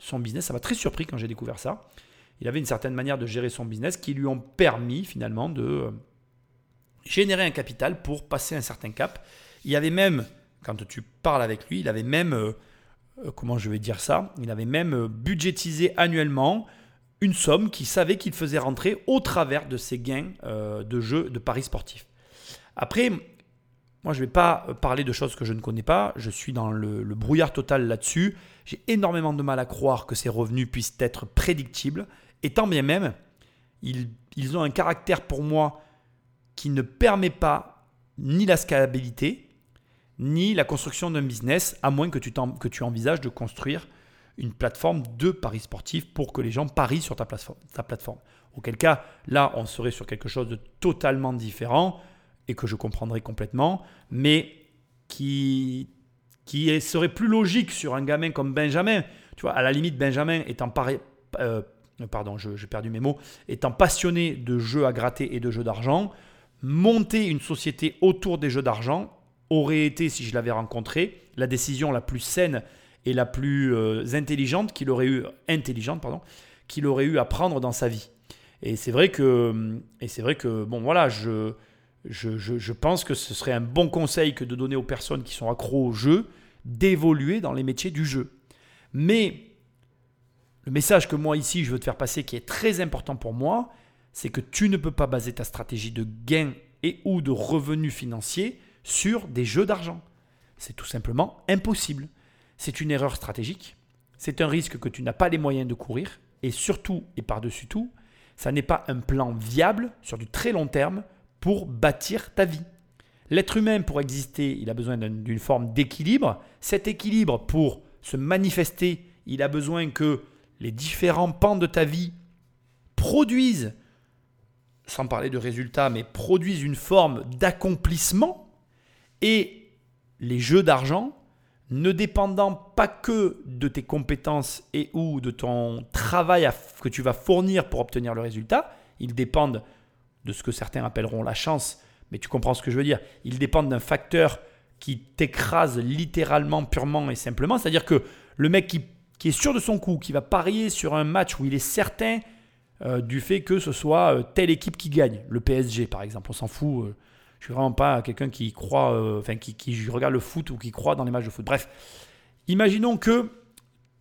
son business. Ça m'a très surpris quand j'ai découvert ça il avait une certaine manière de gérer son business qui lui ont permis finalement de euh, générer un capital pour passer un certain cap. Il avait même, quand tu parles avec lui, il avait même, euh, euh, comment je vais dire ça, il avait même budgétisé annuellement une somme qu'il savait qu'il faisait rentrer au travers de ses gains de jeux de paris sportifs. Après, moi, je ne vais pas parler de choses que je ne connais pas. Je suis dans le, le brouillard total là-dessus. J'ai énormément de mal à croire que ces revenus puissent être prédictibles. Et tant bien même, ils, ont un caractère pour moi qui ne permet pas ni la scalabilité, ni la construction d'un business, à moins que tu, que tu envisages de construire une plateforme de paris sportifs pour que les gens parient sur ta plateforme. Auquel cas, là, on serait sur quelque chose de totalement différent et que je comprendrais complètement, mais qui, qui serait plus logique sur un gamin comme Benjamin. Tu vois, à la limite, Benjamin étant euh, euh, pardon, j'ai perdu mes mots, étant passionné de jeux à gratter et de jeux d'argent, monter une société autour des jeux d'argent aurait été, si je l'avais rencontré, la décision la plus saine et la plus euh, intelligente qu'il aurait eu, intelligente pardon, qu'il aurait eu à prendre dans sa vie. Et c'est vrai que, et c'est vrai que, bon voilà, je, je, je, pense que ce serait un bon conseil que de donner aux personnes qui sont accros au jeu d'évoluer dans les métiers du jeu. Mais le message que moi ici je veux te faire passer qui est très important pour moi, c'est que tu ne peux pas baser ta stratégie de gain et ou de revenus financiers sur des jeux d'argent. C'est tout simplement impossible. C'est une erreur stratégique, c'est un risque que tu n'as pas les moyens de courir et surtout et par-dessus tout, ça n'est pas un plan viable sur du très long terme pour bâtir ta vie. L'être humain, pour exister, il a besoin d'une forme d'équilibre. Cet équilibre, pour se manifester, il a besoin que les différents pans de ta vie produisent, sans parler de résultats, mais produisent une forme d'accomplissement, et les jeux d'argent, ne dépendant pas que de tes compétences et ou de ton travail que tu vas fournir pour obtenir le résultat, ils dépendent de ce que certains appelleront la chance, mais tu comprends ce que je veux dire. Ils dépendent d'un facteur qui t'écrase littéralement, purement et simplement. C'est-à-dire que le mec qui qui est sûr de son coup, qui va parier sur un match où il est certain euh, du fait que ce soit euh, telle équipe qui gagne, le PSG par exemple, on s'en fout. Euh, je suis vraiment pas quelqu'un qui croit, enfin qui, regarde le foot ou qui croit dans les matchs de foot. Bref, imaginons que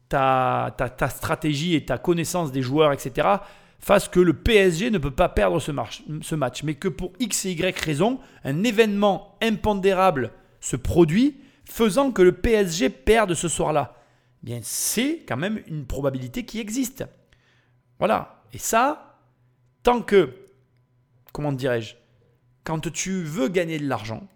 ta, ta, stratégie et ta connaissance des joueurs, etc., fassent que le PSG ne peut pas perdre ce match, ce match, mais que pour X et Y raison, un événement impondérable se produit, faisant que le PSG perde ce soir-là bien c'est quand même une probabilité qui existe. Voilà. Et ça, tant que, comment dirais-je, quand tu veux gagner de l'argent,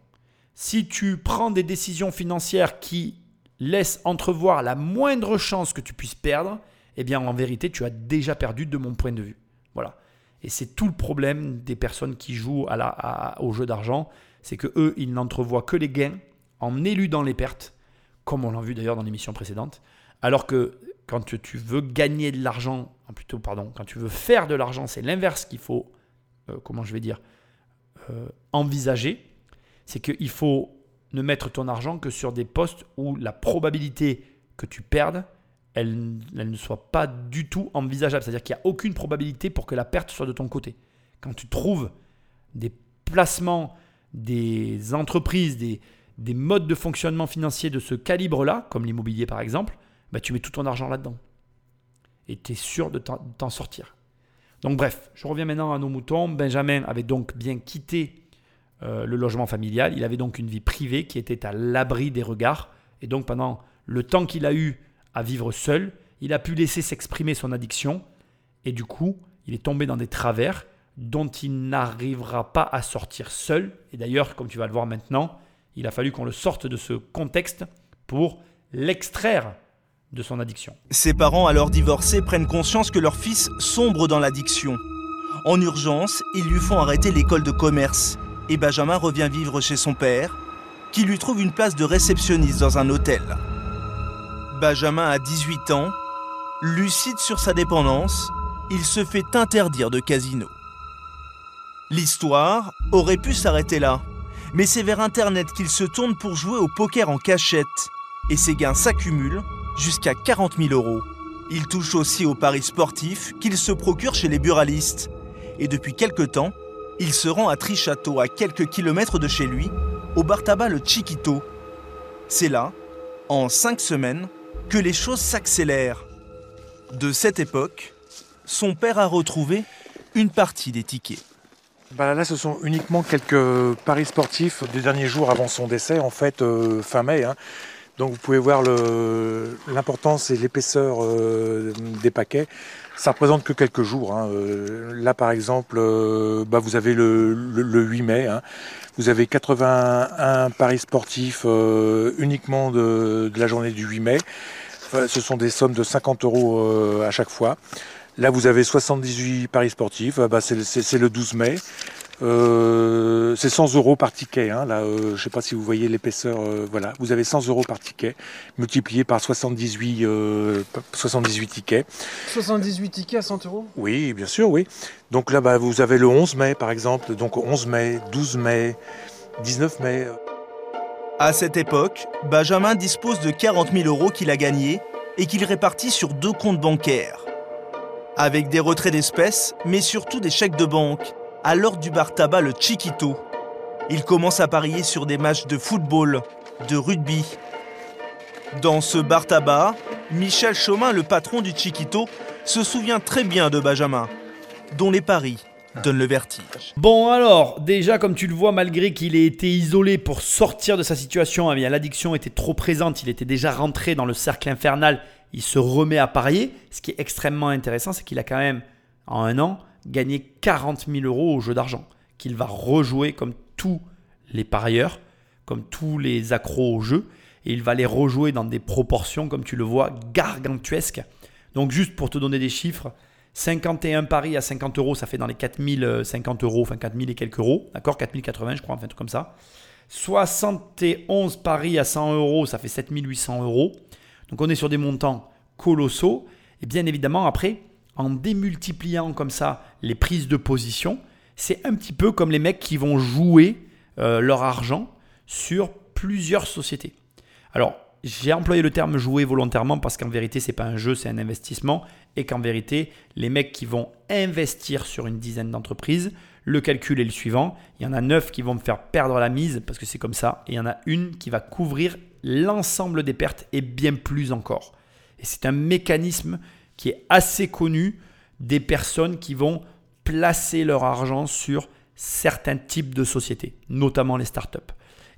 si tu prends des décisions financières qui laisse entrevoir la moindre chance que tu puisses perdre, eh bien en vérité, tu as déjà perdu de mon point de vue. Voilà. Et c'est tout le problème des personnes qui jouent au jeu d'argent, c'est que eux, ils n'entrevoient que les gains en éludant les pertes, comme on l'a vu d'ailleurs dans l'émission précédente, alors que quand tu veux gagner de l'argent, plutôt pardon, quand tu veux faire de l'argent, c'est l'inverse qu'il faut, euh, comment je vais dire, euh, envisager, c'est qu'il faut ne mettre ton argent que sur des postes où la probabilité que tu perdes, elle, ne soit pas du tout envisageable. C'est-à-dire qu'il n'y a aucune probabilité pour que la perte soit de ton côté. Quand tu trouves des placements, des entreprises, des, des modes de fonctionnement financier de ce calibre-là, comme l'immobilier par exemple, bah, tu mets tout ton argent là-dedans. Et tu es sûr de t'en sortir. Donc bref, je reviens maintenant à nos moutons. Benjamin avait donc bien quitté euh, le logement familial. Il avait donc une vie privée qui était à l'abri des regards. Et donc pendant le temps qu'il a eu à vivre seul, il a pu laisser s'exprimer son addiction. Et du coup, il est tombé dans des travers dont il n'arrivera pas à sortir seul. Et d'ailleurs, comme tu vas le voir maintenant, il a fallu qu'on le sorte de ce contexte pour l'extraire de son addiction.
Ses parents, alors divorcés, prennent conscience que leur fils sombre dans l'addiction. En urgence, ils lui font arrêter l'école de commerce et Benjamin revient vivre chez son père, qui lui trouve une place de réceptionniste dans un hôtel. Benjamin a 18 ans, lucide sur sa dépendance, il se fait interdire de casino. L'histoire aurait pu s'arrêter là, mais c'est vers Internet qu'il se tourne pour jouer au poker en cachette, et ses gains s'accumulent jusqu'à 40 000 euros. Il touche aussi aux paris sportifs qu'il se procure chez les buralistes. Et depuis quelque temps, il se rend à Trichâteau, à quelques kilomètres de chez lui, au bar tabac Le Chiquito. C'est là, en cinq semaines, que les choses s'accélèrent. De cette époque, son père a retrouvé une partie des tickets.
Bah là, ce sont uniquement quelques paris sportifs des derniers jours avant son décès, en fait, euh, fin mai. Hein. Donc vous pouvez voir l'importance et l'épaisseur euh, des paquets. Ça représente que quelques jours. Hein. Euh, là par exemple, euh, bah, vous avez le, 8 mai. Hein. Vous avez 81 paris sportifs uniquement de, la journée du 8 mai. ce sont des sommes de 50 euros à chaque fois. Là, vous avez 78 paris sportifs, bah, c'est le 12 mai. Euh, c'est 100 euros par ticket. Hein, là, euh, je ne sais pas si vous voyez l'épaisseur. Euh, voilà, vous avez 100 euros par ticket multiplié par 78, 78 tickets.
78 tickets à 100 euros?
Oui, bien sûr, oui. Donc là, bah, vous avez le 11 mai, par exemple. Donc 11 mai, 12 mai, 19 mai.
À cette époque, Benjamin dispose de 40 000 euros qu'il a gagnés et qu'il répartit sur deux comptes bancaires. Avec des retraits d'espèces, mais surtout des chèques de banque à du bar tabac le Chiquito. Il commence à parier sur des matchs de football, de rugby. Dans ce bar tabac, Michel Chaumin, le patron du Chiquito, se souvient très bien de Benjamin, dont les paris donnent le vertige.
Bon alors, déjà comme tu le vois, malgré qu'il ait été isolé pour sortir de sa situation, eh l'addiction était trop présente, il était déjà rentré dans le cercle infernal, il se remet à parier. Ce qui est extrêmement intéressant, c'est qu'il a quand même, en un an, gagner 40 000 euros au jeu d'argent, qu'il va rejouer comme tous les parieurs, comme tous les accros au jeu, et il va les rejouer dans des proportions, comme tu le vois, gargantuesques. Donc juste pour te donner des chiffres, 51 paris à 50 euros, ça fait dans les 4050 euros, enfin 4000 et quelques euros, d'accord 4080 je crois, enfin tout comme ça. 71 paris à 100 euros, ça fait 7800 euros. Donc on est sur des montants colossaux. Et bien évidemment, après, en démultipliant comme ça les prises de position, c'est un petit peu comme les mecs qui vont jouer euh, leur argent sur plusieurs sociétés. Alors, j'ai employé le terme jouer volontairement parce qu'en vérité, ce n'est pas un jeu, c'est un investissement. Et qu'en vérité, les mecs qui vont investir sur une dizaine d'entreprises, le calcul est le suivant. Il y en a neuf qui vont me faire perdre la mise parce que c'est comme ça. Et il y en a une qui va couvrir l'ensemble des pertes et bien plus encore. Et c'est un mécanisme qui est assez connu des personnes qui vont placer leur argent sur certains types de sociétés, notamment les startups.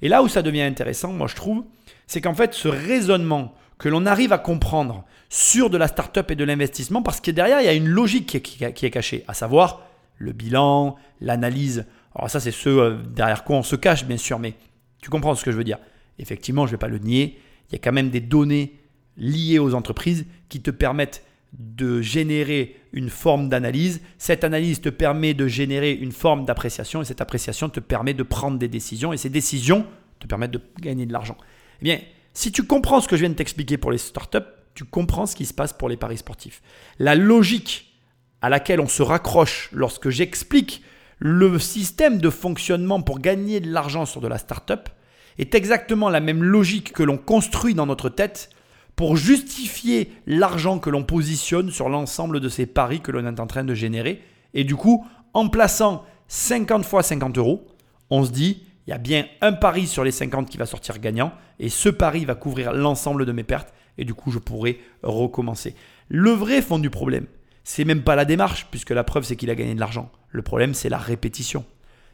Et là où ça devient intéressant, moi je trouve, c'est qu'en fait ce raisonnement que l'on arrive à comprendre sur de la startup et de l'investissement, parce que derrière il y a une logique qui est, cachée, à savoir le bilan, l'analyse. Alors ça c'est ce euh, derrière quoi on se cache bien sûr, mais tu comprends ce que je veux dire. Effectivement, je ne vais pas le nier, il y a quand même des données liées aux entreprises qui te permettent de générer une forme d'analyse. Cette analyse te permet de générer une forme d'appréciation et cette appréciation te permet de prendre des décisions et ces décisions te permettent de gagner de l'argent. Eh bien, si tu comprends ce que je viens de t'expliquer pour les startups, tu comprends ce qui se passe pour les paris sportifs. La logique à laquelle on se raccroche lorsque j'explique le système de fonctionnement pour gagner de l'argent sur de la startup est exactement la même logique que l'on construit dans notre tête pour justifier l'argent que l'on positionne sur l'ensemble de ces paris que l'on est en train de générer. Et du coup, en plaçant 50 fois 50 euros, on se dit, il y a bien un pari sur les 50 qui va sortir gagnant, et ce pari va couvrir l'ensemble de mes pertes, et du coup, je pourrai recommencer. Le vrai fond du problème, c'est même pas la démarche, puisque la preuve, c'est qu'il a gagné de l'argent. Le problème, c'est la répétition.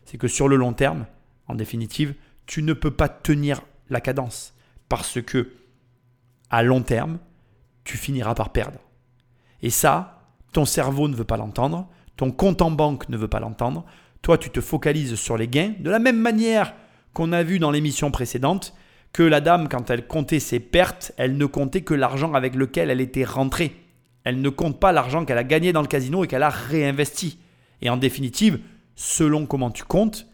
C'est que sur le long terme, en définitive, tu ne peux pas tenir la cadence, parce que à long terme, tu finiras par perdre. Et ça, ton cerveau ne veut pas l'entendre, ton compte en banque ne veut pas l'entendre, toi tu te focalises sur les gains, de la même manière qu'on a vu dans l'émission précédente, que la dame, quand elle comptait ses pertes, elle ne comptait que l'argent avec lequel elle était rentrée. Elle ne compte pas l'argent qu'elle a gagné dans le casino et qu'elle a réinvesti. Et en définitive, selon comment tu comptes,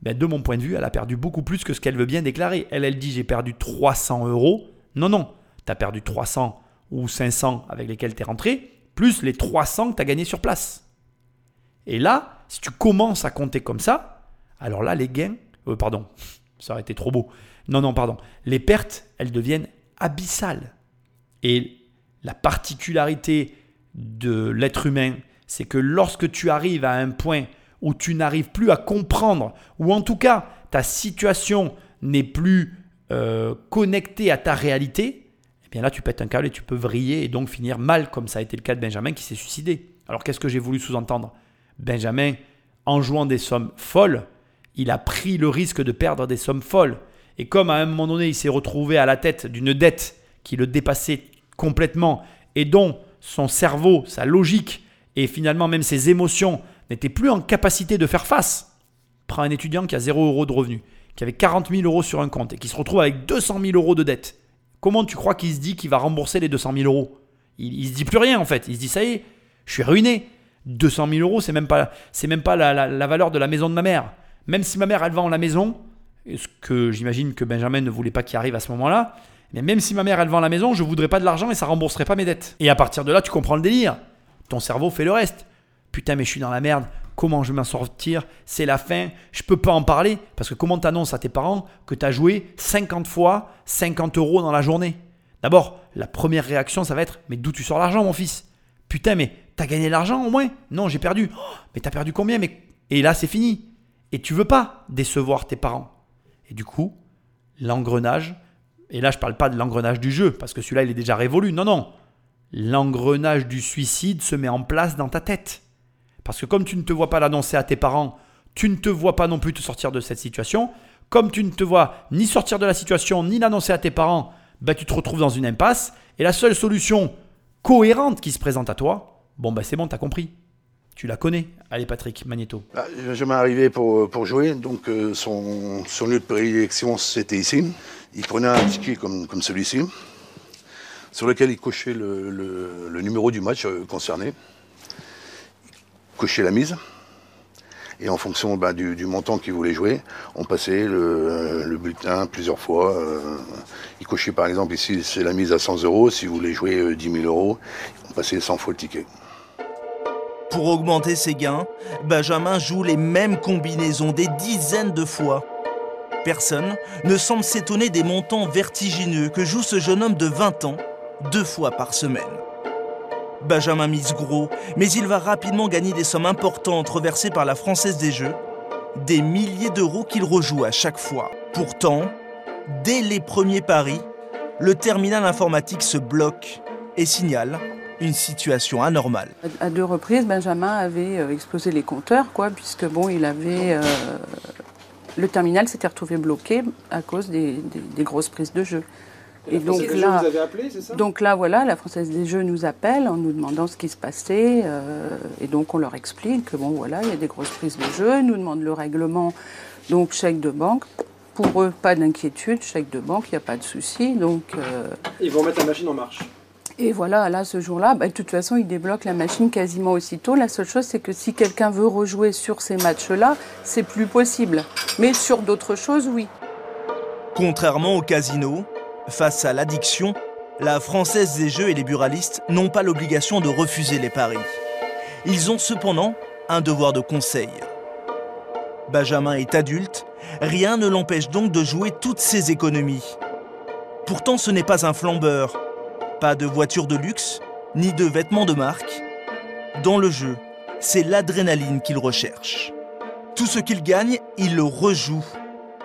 ben de mon point de vue, elle a perdu beaucoup plus que ce qu'elle veut bien déclarer. Elle, elle dit j'ai perdu 300 euros. Non, non, tu as perdu 300 ou 500 avec lesquels tu es rentré, plus les 300 que tu as gagnés sur place. Et là, si tu commences à compter comme ça, alors là, les gains, euh, pardon, *laughs* ça aurait été trop beau. Non, non, pardon. Les pertes, elles deviennent abyssales. Et la particularité de l'être humain, c'est que lorsque tu arrives à un point où tu n'arrives plus à comprendre, ou en tout cas ta situation n'est plus euh, connectée à ta réalité, bien là, tu pètes un câble et tu peux vriller et donc finir mal, comme ça a été le cas de Benjamin qui s'est suicidé. Alors qu'est-ce que j'ai voulu sous-entendre? Benjamin, en jouant des sommes folles, il a pris le risque de perdre des sommes folles. Et comme à un moment donné, il s'est retrouvé à la tête d'une dette qui le dépassait complètement et dont son cerveau, sa logique et finalement même ses émotions n'étaient plus en capacité de faire face. Prends un étudiant qui a 0 euros de revenus, qui avait 40 000 euros sur un compte et qui se retrouve avec 200 000 euros de dette. Comment tu crois qu'il se dit qu'il va rembourser les 200 000 euros il, ne se dit plus rien en fait. Il se dit ça y est, je suis ruiné. 200 000 euros, c'est même pas, c'est même pas la, valeur de la maison de ma mère. Même si ma mère elle vend la maison, ce que j'imagine que Benjamin ne voulait pas qu'il arrive à ce moment-là, mais même si ma mère elle vend la maison, je voudrais pas de l'argent et ça rembourserait pas mes dettes. Et à partir de là, tu comprends le délire. Ton cerveau fait le reste. Putain, mais je suis dans la merde. Comment je vais m'en sortir C'est la fin. Je peux pas en parler. Parce que comment annonces à tes parents que tu as joué 50 fois 50 euros dans la journée? D'abord, la première réaction, ça va être Mais d'où tu sors l'argent, mon fils? Putain, mais t'as gagné l'argent au moins? Non, j'ai perdu. Oh, mais t'as perdu combien? Mais... Et là, c'est fini. Et tu veux pas décevoir tes parents. Et du coup, l'engrenage, et là, je parle pas de l'engrenage du jeu, parce que celui-là, il est déjà révolu. Non, non. L'engrenage du suicide se met en place dans ta tête. Parce que comme tu ne te vois pas l'annoncer à tes parents, tu ne te vois pas non plus te sortir de cette situation. Comme tu ne te vois ni sortir de la situation, ni l'annoncer à tes parents, bah, tu te retrouves dans une impasse. Et la seule solution cohérente qui se présente à toi, bon, bah, c'est bon, tu compris. Tu la connais. Allez, Patrick, Magneto.
Ah, je m'ai arrivé pour, pour jouer. Donc, euh, son, son, lieu de prédilection, c'était ici. Il prenait un ticket comme, comme celui-ci, sur lequel il cochait le, le, numéro du match euh, concerné cocher la mise. Et en fonction bah, du, montant qu'il voulait jouer, on passait le, bulletin plusieurs fois. Euh, il cochait par exemple ici, c'est la mise à 100 euros. Si vous voulez jouer 10 euh, 000 euros, on passait 100 fois le ticket.
Pour augmenter ses gains, Benjamin joue les mêmes combinaisons des dizaines de fois. Personne ne semble s'étonner des montants vertigineux que joue ce jeune homme de 20 ans deux fois par semaine. Benjamin mise gros, mais il va rapidement gagner des sommes importantes reversées par la Française des Jeux, des milliers d'euros qu'il rejoue à chaque fois. Pourtant, dès les premiers paris, le terminal informatique se bloque et signale une situation anormale.
À deux reprises, Benjamin avait euh, explosé les compteurs, puisque bon, il avait euh, le terminal s'était retrouvé bloqué à cause des grosses prises de jeu.
Et, donc là, vous avez appelé, c'est ça?
donc là, voilà, la Française des Jeux nous appelle en nous demandant ce qui se passait. Euh, et donc on leur explique que bon, voilà, il y a des grosses prises de jeu. Ils nous demandent le règlement, donc chèque de banque. pour eux, pas d'inquiétude, chèque de banque, il n'y a pas de souci. Donc, euh,
Ils vont mettre la machine en marche.
Et voilà, là, ce jour-là, bah, de toute façon, ils débloquent la machine quasiment aussitôt. La seule chose, c'est que si quelqu'un veut rejouer sur ces matchs-là, c'est plus possible. Mais sur d'autres choses, oui.
Contrairement au casino, face à l'addiction, la Française des Jeux et les buralistes n'ont pas l'obligation de refuser les paris. Ils ont cependant un devoir de conseil. Benjamin est adulte, rien ne l'empêche donc de jouer toutes ses économies. Pourtant ce n'est pas un flambeur, pas de voiture de luxe, ni de vêtements de marque. Dans le jeu, c'est l'adrénaline qu'il recherche. Tout ce qu'il gagne, il le rejoue.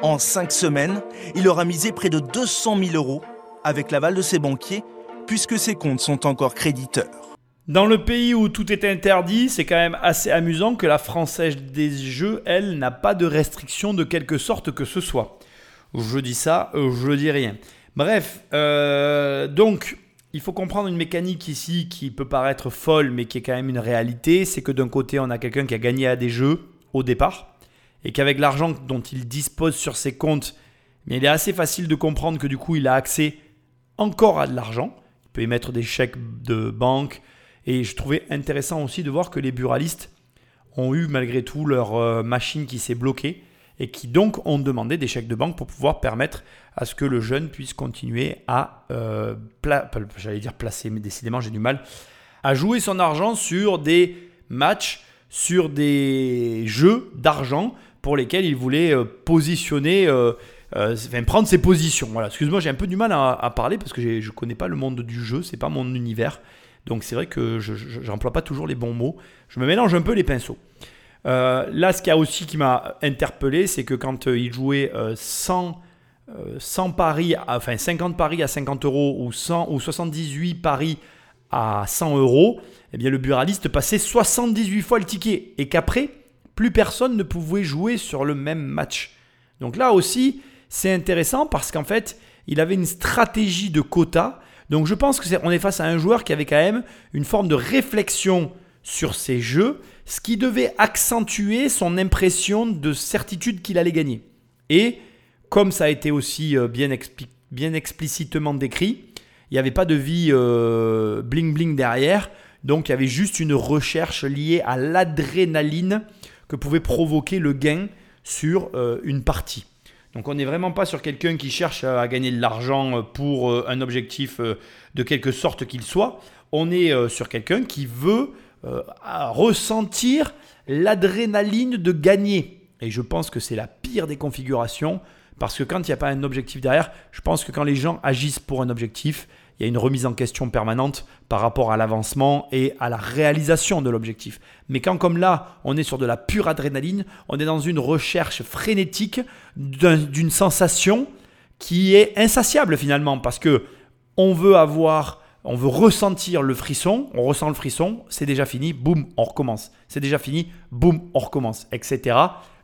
En cinq semaines, il aura misé près de 200 000 euros avec l'aval de ses banquiers, puisque ses comptes sont encore créditeurs.
Dans le pays où tout est interdit, c'est quand même assez amusant que la Française des Jeux, elle, n'a pas de restrictions de quelque sorte que ce soit. Je dis ça, euh, je dis rien. Bref, euh, donc, il faut comprendre une mécanique ici qui peut paraître folle, mais qui est quand même une réalité. C'est que d'un côté, on a quelqu'un qui a gagné à des jeux au départ, et qu'avec l'argent dont il dispose sur ses comptes, mais il est assez facile de comprendre que du coup, il a accès encore à de l'argent. Il peut émettre des chèques de banque. Et je trouvais intéressant aussi de voir que les buralistes ont eu malgré tout leur euh, machine qui s'est bloquée et qui donc ont demandé des chèques de banque pour pouvoir permettre à ce que le jeune puisse continuer à, euh, j'allais dire placer, mais décidément j'ai du mal, à jouer son argent sur des matchs, sur des jeux d'argent pour lesquels il voulait euh, positionner euh, prendre ses positions. Voilà, excuse-moi, j'ai un peu du mal à, parler parce que je ne connais pas le monde du jeu, c'est pas mon univers. Donc c'est vrai que je n'emploie pas toujours les bons mots. Je me mélange un peu les pinceaux. Euh, là, ce qui a aussi qui m'a interpellé, c'est que quand euh, il jouait 100, 100 paris, enfin 50 paris à 50 euros ou, 100, ou 78 paris à 100 euros, eh bien le buraliste passait 78 fois le ticket et qu'après, plus personne ne pouvait jouer sur le même match. Donc là aussi, c'est intéressant parce qu'en fait, il avait une stratégie de quota. Donc je pense que est, on face à un joueur qui avait quand même une forme de réflexion sur ses jeux, ce qui devait accentuer son impression de certitude qu'il allait gagner. Et comme ça a été aussi euh, bien, bien explicitement décrit, il n'y avait pas de vie euh, bling bling derrière, donc il y avait juste une recherche liée à l'adrénaline que pouvait provoquer le gain sur euh, une partie. Donc on n'est vraiment pas sur quelqu'un qui cherche à gagner de l'argent euh, pour euh, un objectif de quelque sorte qu'il soit. On est sur quelqu'un qui veut ressentir l'adrénaline de gagner. Et je pense que c'est la pire des configurations parce que quand il n'y a pas un objectif derrière, je pense que quand les gens agissent pour un objectif, il y a une remise en question permanente par rapport à l'avancement et à la réalisation de l'objectif. Mais quand comme là, on est sur de la pure adrénaline, on est dans une recherche frénétique d'une sensation qui est insatiable finalement parce que on veut avoir on veut ressentir le frisson, on ressent le frisson, c'est déjà fini, boum, on recommence. C'est déjà fini, boum, on recommence, etc.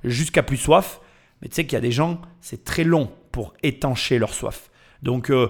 Jusqu'à plus soif. Mais tu sais qu'il y a des gens, c'est très long pour étancher leur soif. Donc euh,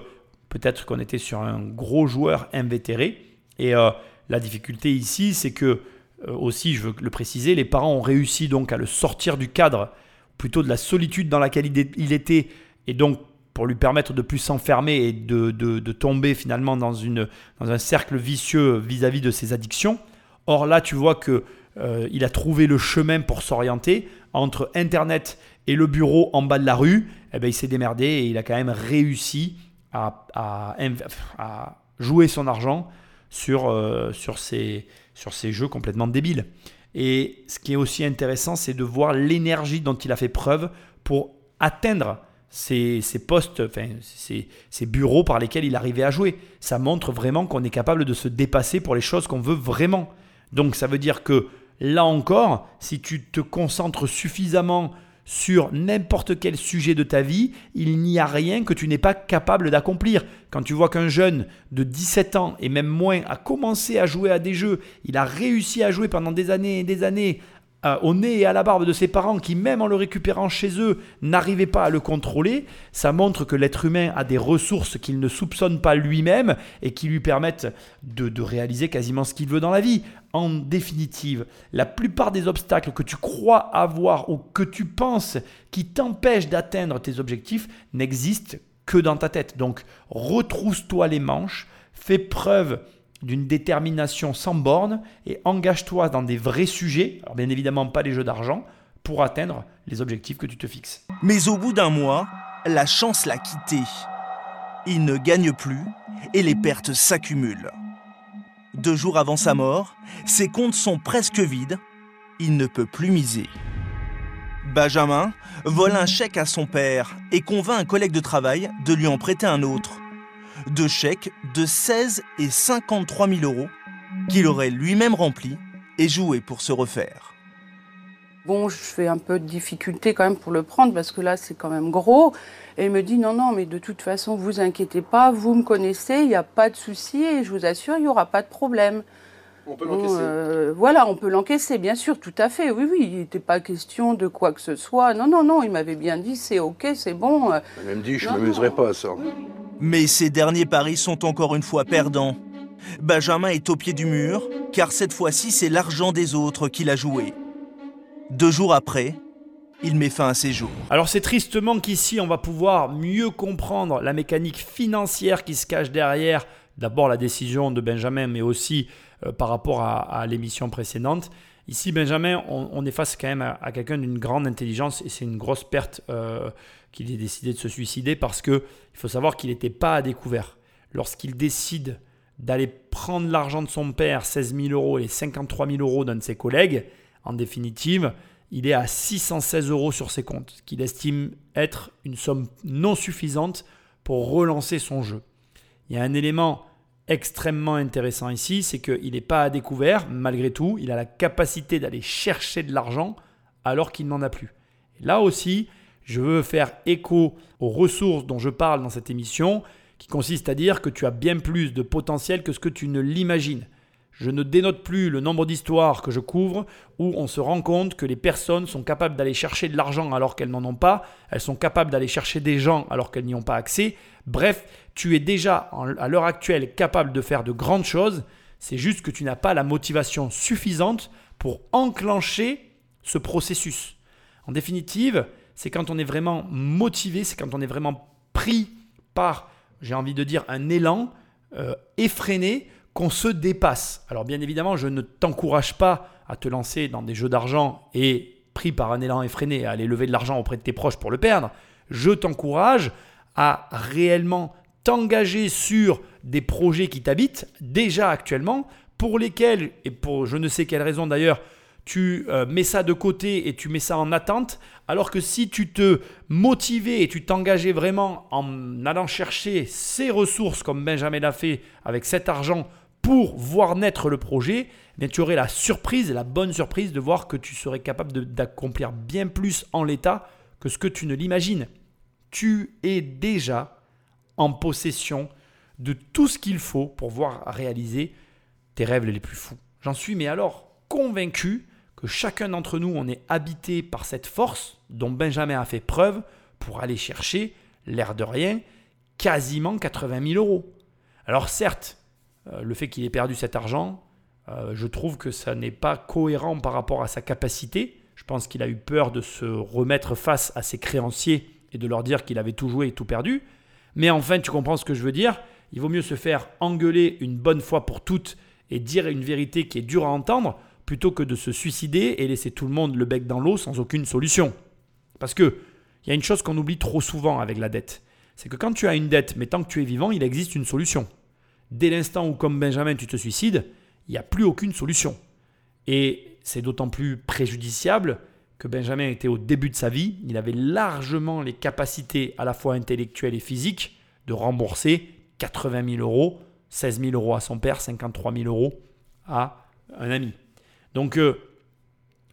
Peut-être qu'on était sur un gros joueur invétéré. Et euh, la difficulté ici, c'est que, euh, aussi, je veux le préciser, les parents ont réussi donc à le sortir du cadre, plutôt de la solitude dans laquelle il était, et donc pour lui permettre de plus s'enfermer et de, de, tomber finalement dans, une, dans un cercle vicieux vis-à-vis de ses addictions. Or là, tu vois que euh, il a trouvé le chemin pour s'orienter entre Internet et le bureau en bas de la rue. Eh ben, il s'est démerdé et il a quand même réussi à, jouer son argent sur, euh, sur, ces, sur ces jeux complètement débiles. Et ce qui est aussi intéressant, c'est de voir l'énergie dont il a fait preuve pour atteindre ces, ces postes, enfin, ces, ces, bureaux par lesquels il arrivait à jouer. Ça montre vraiment qu'on est capable de se dépasser pour les choses qu'on veut vraiment. Donc ça veut dire que là encore, si tu te concentres suffisamment sur n'importe quel sujet de ta vie, il n'y a rien que tu n'es pas capable d'accomplir. Quand tu vois qu'un jeune de 17 ans et même moins a commencé à jouer à des jeux, il a réussi à jouer pendant des années et des années euh, au nez et à la barbe de ses parents qui, même en le récupérant chez eux, n'arrivaient pas à le contrôler, ça montre que l'être humain a des ressources qu'il ne soupçonne pas lui-même et qui lui permettent de, de réaliser quasiment ce qu'il veut dans la vie. En définitive, la plupart des obstacles que tu crois avoir ou que tu penses qui t'empêchent d'atteindre tes objectifs n'existent que dans ta tête. Donc retrousse-toi les manches, fais preuve d'une détermination sans borne et engage-toi dans des vrais sujets, bien évidemment pas les jeux d'argent, pour atteindre les objectifs que tu te fixes.
Mais au bout d'un mois, la chance l'a quitté. Il ne gagne plus et les pertes s'accumulent. Deux jours avant sa mort, ses comptes sont presque vides. Il ne peut plus miser. Benjamin vole un chèque à son père et convainc un collègue de travail de lui en prêter un autre. Deux chèques de 16 et 53 000 euros qu'il aurait lui-même remplis et joué pour se refaire.
Bon, je fais un peu de difficulté quand même pour le prendre parce que là, c'est quand même gros. Et il me dit non, non, mais de toute façon, vous inquiétez pas, vous me connaissez, il n'y a pas de souci et je vous assure, il n'y aura pas de problème.
On peut l'encaisser.
Euh, voilà, on peut l'encaisser, bien sûr, tout à fait. Oui, oui, il n'était pas question de quoi que ce soit. Non, non, non, il m'avait bien dit c'est ok, c'est bon. euh,
Il m'a même dit, je ne m'amuserai pas à ça.
Mais ces derniers paris sont encore une fois perdants. Benjamin est au pied du mur, car cette fois-ci c'est l'argent des autres qu'il a joué. Deux jours après, il met fin à ses jours.
Alors c'est tristement qu'ici on va pouvoir mieux comprendre la mécanique financière qui se cache derrière d'abord la décision de Benjamin, mais aussi euh, par rapport à, l'émission précédente. Ici, Benjamin, on, est face quand même à, quelqu'un d'une grande intelligence et c'est une grosse perte euh, qu'il ait décidé de se suicider parce que il faut savoir qu'il n'était pas à découvert. Lorsqu'il décide d'aller prendre l'argent de son père, 16 000 euros et 53 000 euros d'un de ses collègues, en définitive, il est à 616 euros sur ses comptes, qu'il estime être une somme non suffisante pour relancer son jeu. Il y a un élément extrêmement intéressant ici, c'est qu'il n'est pas à découvert, malgré tout, il a la capacité d'aller chercher de l'argent alors qu'il n'en a plus. Là aussi, je veux faire écho aux ressources dont je parle dans cette émission, qui consiste à dire que tu as bien plus de potentiel que ce que tu ne l'imagines. Je ne dénote plus le nombre d'histoires que je couvre où on se rend compte que les personnes sont capables d'aller chercher de l'argent alors qu'elles n'en ont pas, elles sont capables d'aller chercher des gens alors qu'elles n'y ont pas accès. Bref, tu es déjà à l'heure actuelle capable de faire de grandes choses, c'est juste que tu n'as pas la motivation suffisante pour enclencher ce processus. En définitive, c'est quand on est vraiment motivé, c'est quand on est vraiment pris par, j'ai envie de dire, un élan euh, effréné qu'on se dépasse. Alors bien évidemment, je ne t'encourage pas à te lancer dans des jeux d'argent et pris par un élan effréné à aller lever de l'argent auprès de tes proches pour le perdre. Je t'encourage à réellement t'engager sur des projets qui t'habitent déjà actuellement, pour lesquels, et pour je ne sais quelle raison d'ailleurs, tu euh, mets ça de côté et tu mets ça en attente, alors que si tu te motivais et tu t'engageais vraiment en allant chercher ces ressources comme Benjamin l'a fait avec cet argent pour voir naître le projet, eh bien, tu aurais la surprise, la bonne surprise de voir que tu serais capable d'accomplir bien plus en l'état que ce que tu ne l'imagines. Tu es déjà en possession de tout ce qu'il faut pour voir réaliser tes rêves les plus fous. J'en suis mais alors convaincu que chacun d'entre nous, on est habité par cette force dont Benjamin a fait preuve pour aller chercher, l'air de rien, quasiment 80 000 euros. Alors certes, euh, le fait qu'il ait perdu cet argent, euh, je trouve que ça n'est pas cohérent par rapport à sa capacité. Je pense qu'il a eu peur de se remettre face à ses créanciers et de leur dire qu'il avait tout joué et tout perdu. Mais enfin, tu comprends ce que je veux dire Il vaut mieux se faire engueuler une bonne fois pour toutes et dire une vérité qui est dure à entendre plutôt que de se suicider et laisser tout le monde le bec dans l'eau sans aucune solution. Parce que il y a une chose qu'on oublie trop souvent avec la dette, c'est que quand tu as une dette, mais tant que tu es vivant, il existe une solution. Dès l'instant où, comme Benjamin, tu te suicides, il n'y a plus aucune solution. Et c'est d'autant plus préjudiciable que Benjamin était au début de sa vie, il avait largement les capacités à la fois intellectuelles et physiques de rembourser 80 000 euros, 16 000 euros à son père, 53 000 euros à un ami. Donc euh,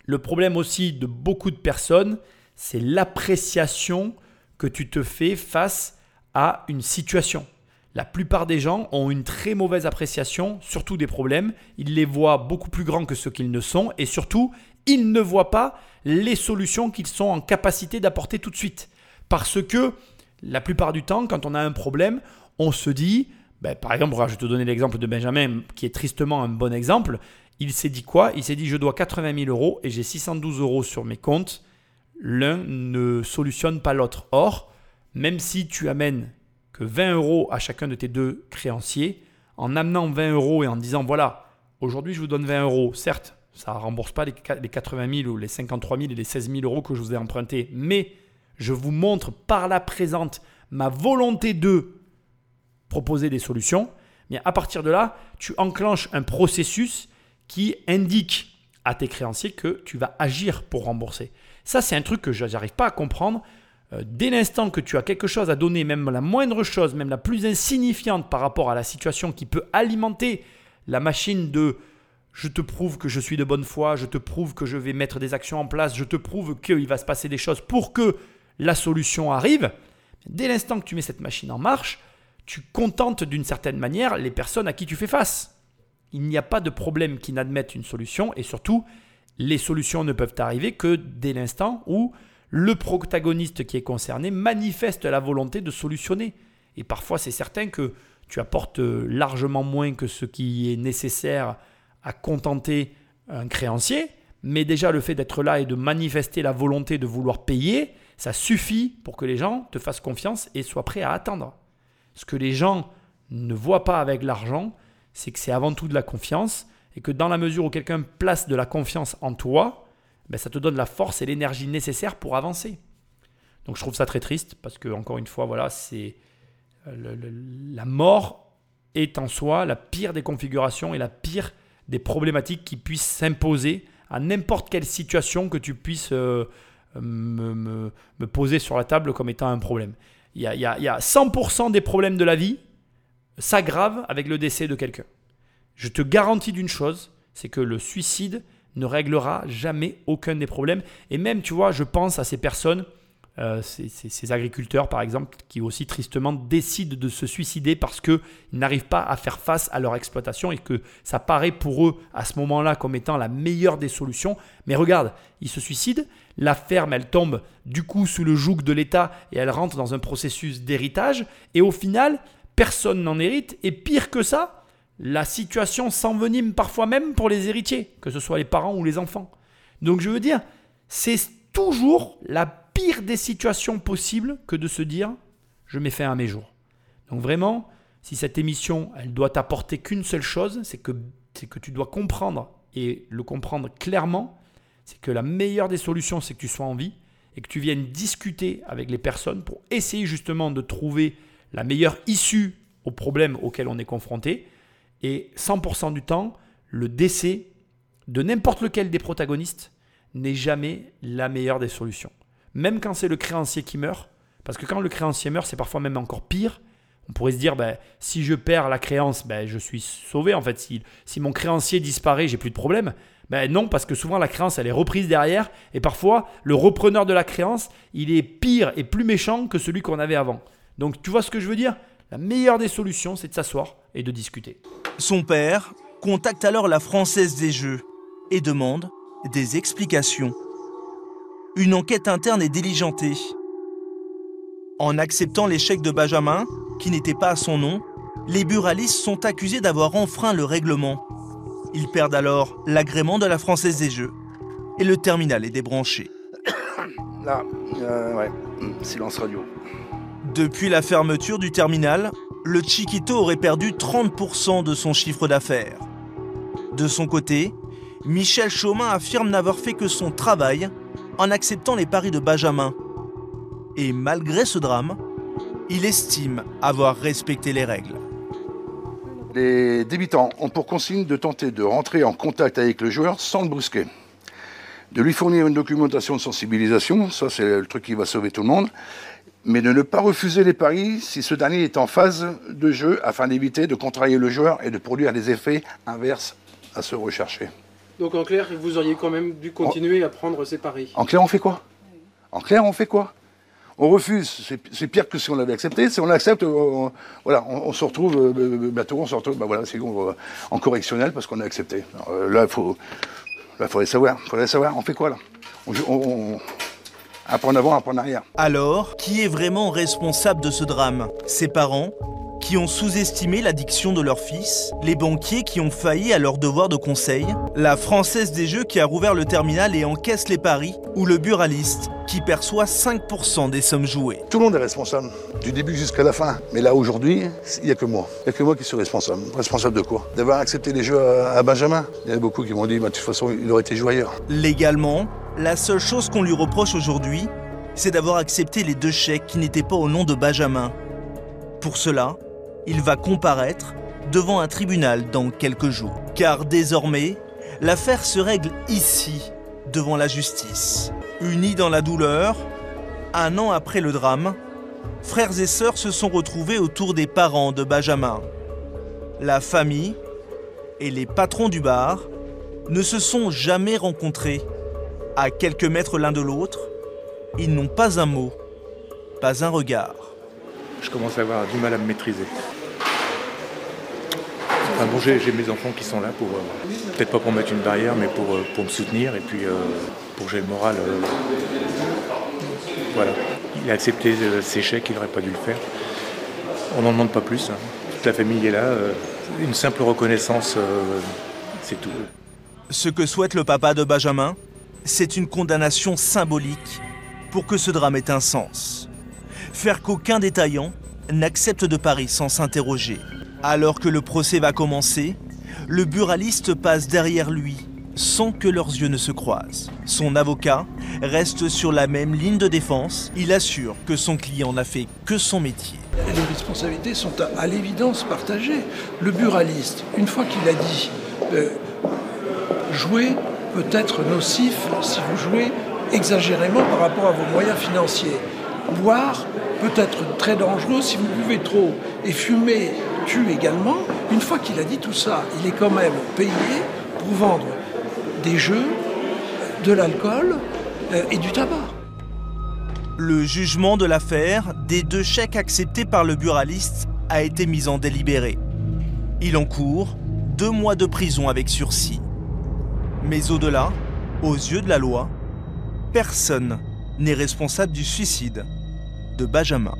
le problème aussi de beaucoup de personnes, c'est l'appréciation que tu te fais face à une situation. La plupart des gens ont une très mauvaise appréciation, surtout des problèmes. Ils les voient beaucoup plus grands que ce qu'ils ne sont et surtout, Ils ne voient pas les solutions qu'ils sont en capacité d'apporter tout de suite. Parce que la plupart du temps, quand on a un problème, on se dit, ben, par exemple, je vais te donner l'exemple de Benjamin, qui est tristement un bon exemple. Il s'est dit quoi? Il s'est dit, je dois 80 000 euros et j'ai 612 euros sur mes comptes. L'un ne solutionne pas l'autre. Or, même si tu amènes que 20 euros à chacun de tes deux créanciers, en amenant 20 euros et en disant, voilà, aujourd'hui je vous donne 20 euros, certes, ça ne rembourse pas les 80 000 ou les 53 000 et les 16 000 euros que je vous ai empruntés, mais je vous montre par la présente ma volonté de proposer des solutions. À partir de là, tu enclenches un processus qui indique à tes créanciers que tu vas agir pour rembourser. Ça, c'est un truc que je n'arrive pas à comprendre. Euh, dès l'instant que tu as quelque chose à donner, même la moindre chose, même la plus insignifiante par rapport à la situation qui peut alimenter la machine de je te prouve que je suis de bonne foi, je te prouve que je vais mettre des actions en place, je te prouve qu'il va se passer des choses pour que la solution arrive, dès l'instant que tu mets cette machine en marche, tu contentes d'une certaine manière les personnes à qui tu fais face. Il n'y a pas de problème qui n'admettent une solution et surtout, les solutions ne peuvent arriver que dès l'instant où le protagoniste qui est concerné manifeste la volonté de solutionner. Et parfois, c'est certain que tu apportes largement moins que ce qui est nécessaire à contenter un créancier, mais déjà le fait d'être là et de manifester la volonté de vouloir payer, ça suffit pour que les gens te fassent confiance et soient prêts à attendre. Ce que les gens ne voient pas avec l'argent, c'est que c'est avant tout de la confiance et que dans la mesure où quelqu'un place de la confiance en toi, ben ça te donne la force et l'énergie nécessaires pour avancer. Donc je trouve ça très triste parce que encore une fois, voilà, c'est euh, la mort est en soi la pire des configurations et la pire des problématiques qui puissent s'imposer à n'importe quelle situation que tu puisses euh, me, poser sur la table comme étant un problème. Il y a, il y a 100% des problèmes de la vie s'aggravent avec le décès de quelqu'un. Je te garantis d'une chose, c'est que le suicide ne réglera jamais aucun des problèmes. Et même, tu vois, je pense à ces personnes euh, ces, agriculteurs, par exemple, qui aussi tristement décident de se suicider parce qu'ils n'arrivent pas à faire face à leur exploitation et que ça paraît pour eux à ce moment-là comme étant la meilleure des solutions. Mais regarde, ils se suicident, la ferme, elle tombe du coup sous le joug de l'État et elle rentre dans un processus d'héritage. Et au final, personne n'en hérite. Et pire que ça, la situation s'envenime parfois même pour les héritiers, que ce soit les parents ou les enfants. Donc je veux dire, c'est toujours la pire des situations possibles que de se dire je mets fin à mes jours. Donc vraiment, si cette émission, elle doit t'apporter qu'une seule chose, c'est que, c'est que tu dois comprendre et le comprendre clairement, c'est que la meilleure des solutions, c'est que tu sois en vie et que tu viennes discuter avec les personnes pour essayer justement de trouver la meilleure issue aux problèmes auxquels on est confronté. Et 100% du temps, le décès de n'importe lequel des protagonistes n'est jamais la meilleure des solutions même quand c'est le créancier qui meurt, parce que quand le créancier meurt, c'est parfois même encore pire. On pourrait se dire, ben, si je perds la créance, ben, je suis sauvé. En fait, si, si mon créancier disparaît, j'ai plus de problème. Ben non, parce que souvent la créance, elle est reprise derrière. Et parfois, le repreneur de la créance, il est pire et plus méchant que celui qu'on avait avant. Donc, tu vois ce que je veux dire? La meilleure des solutions, c'est de s'asseoir et de discuter.
Son père contacte alors la Française des Jeux et demande des explications une enquête interne est diligentée. En acceptant l'échec de Benjamin, qui n'était pas à son nom, les buralistes sont accusés d'avoir enfreint le règlement. Ils perdent alors l'agrément de la Française des Jeux et le terminal est débranché. *coughs*
Là, euh, ouais, silence radio.
Depuis la fermeture du terminal, le Chiquito aurait perdu 30% de son chiffre d'affaires. De son côté, Michel Chaumin affirme n'avoir fait que son travail en acceptant les paris de Benjamin. Et malgré ce drame, il estime avoir respecté les règles.
Les débitants ont pour consigne de tenter de rentrer en contact avec le joueur sans le brusquer. De lui fournir une documentation de sensibilisation, ça c'est le truc qui va sauver tout le monde, mais de ne pas refuser les paris si ce dernier est en phase de jeu afin d'éviter de contrarier le joueur et de produire des effets inverses à ceux recherchés.
Donc en clair, vous auriez quand même dû continuer à prendre ces paris.
En clair, on fait quoi? En clair, on fait quoi? On refuse, c'est pire que si on l'avait accepté. Si on l'accepte, on, voilà, on, se retrouve euh, bientôt, on se retrouve, bah voilà, c'est en correctionnel parce qu'on a accepté. Euh, là, il faut, Il faudrait savoir, faudrait savoir, on fait quoi là? On, on, un pas en avant, un pas en arrière.
Alors, qui est vraiment responsable de ce drame? Ses parents? Qui ont sous-estimé l'addiction de leur fils, les banquiers qui ont failli à leur devoir de conseil, la Française des Jeux qui a rouvert le terminal et encaisse les paris, ou le buraliste qui perçoit 5% des sommes jouées.
Tout le monde est responsable, du début jusqu'à la fin. Mais là, aujourd'hui, il n'y a que moi. Il n'y a que moi qui suis responsable. Responsable de quoi? D'avoir accepté les jeux à Benjamin. Il y a beaucoup qui m'ont dit, bah, de toute façon, il aurait été joué ailleurs.
Légalement, la seule chose qu'on lui reproche aujourd'hui, c'est d'avoir accepté les deux chèques qui n'étaient pas au nom de Benjamin. Pour cela, il va comparaître devant un tribunal dans quelques jours. Car désormais, l'affaire se règle ici, devant la justice. Unis dans la douleur, un an après le drame, frères et sœurs se sont retrouvés autour des parents de Benjamin. La famille et les patrons du bar ne se sont jamais rencontrés. À quelques mètres l'un de l'autre, ils n'ont pas un mot, pas un regard
je commence à avoir du mal à me maîtriser. Enfin bon, j'ai mes enfants qui sont là pour, euh, peut-être pas pour mettre une barrière, mais pour, euh, me soutenir et puis euh, pour que j'ai le moral. voilà. Il a accepté ses chèques, il n'aurait pas dû le faire. On n'en demande pas plus. Hein. Toute la famille est là. une simple reconnaissance, c'est tout.
Ce que souhaite le papa de Benjamin, c'est une condamnation symbolique pour que ce drame ait un sens faire qu'aucun détaillant n'accepte de Paris sans s'interroger. Alors que le procès va commencer, le buraliste passe derrière lui sans que leurs yeux ne se croisent. Son avocat reste sur la même ligne de défense. Il assure que son client n'a fait que son métier.
Les responsabilités sont à, l'évidence partagées. Le buraliste, une fois qu'il a dit euh, jouer peut être nocif si vous jouez exagérément par rapport à vos moyens financiers. Boire peut être très dangereux si vous buvez trop. Et fumer tue également. Une fois qu'il a dit tout ça, il est quand même payé pour vendre des jeux, de l'alcool euh, et du tabac.
Le jugement de l'affaire des deux chèques acceptés par le buraliste a été mis en délibéré. Il encourt deux mois de prison avec sursis. Mais au-delà, aux yeux de la loi, personne n'est responsable du suicide Benjamin.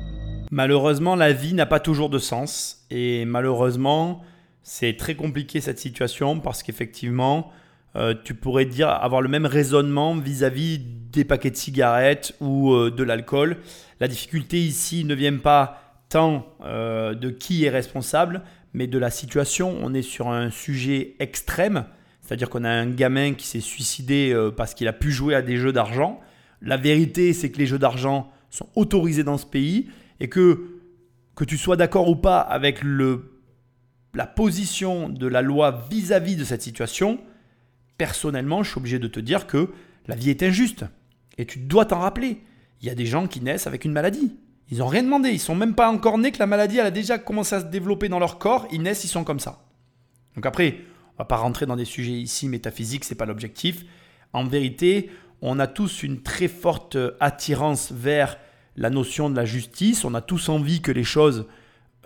Malheureusement, la vie n'a pas toujours de sens. Et malheureusement, c'est très compliqué cette situation parce qu'effectivement, euh, tu pourrais dire avoir le même raisonnement vis-à-vis des paquets de cigarettes ou euh, de l'alcool. La difficulté ici ne vient pas tant euh, de qui est responsable, mais de la situation. On est sur un sujet extrême, c'est-à-dire qu'on a un gamin qui s'est suicidé parce qu'il a pu jouer à des jeux d'argent. La vérité, c'est que les jeux d'argent sont autorisés dans ce pays et que, que tu sois d'accord ou pas avec le, la position de la loi vis-à-vis de cette situation, personnellement, je suis obligé de te dire que la vie est injuste. Et tu dois t'en rappeler. Il y a des gens qui naissent avec une maladie. Ils n'ont rien demandé. Ils sont même pas encore nés que la maladie elle a déjà commencé à se développer dans leur corps. Ils naissent, ils sont comme ça. Donc après, on va pas rentrer dans des sujets ici métaphysiques, c'est pas l'objectif. En vérité, on a tous une très forte attirance vers la notion de la justice. On a tous envie que les choses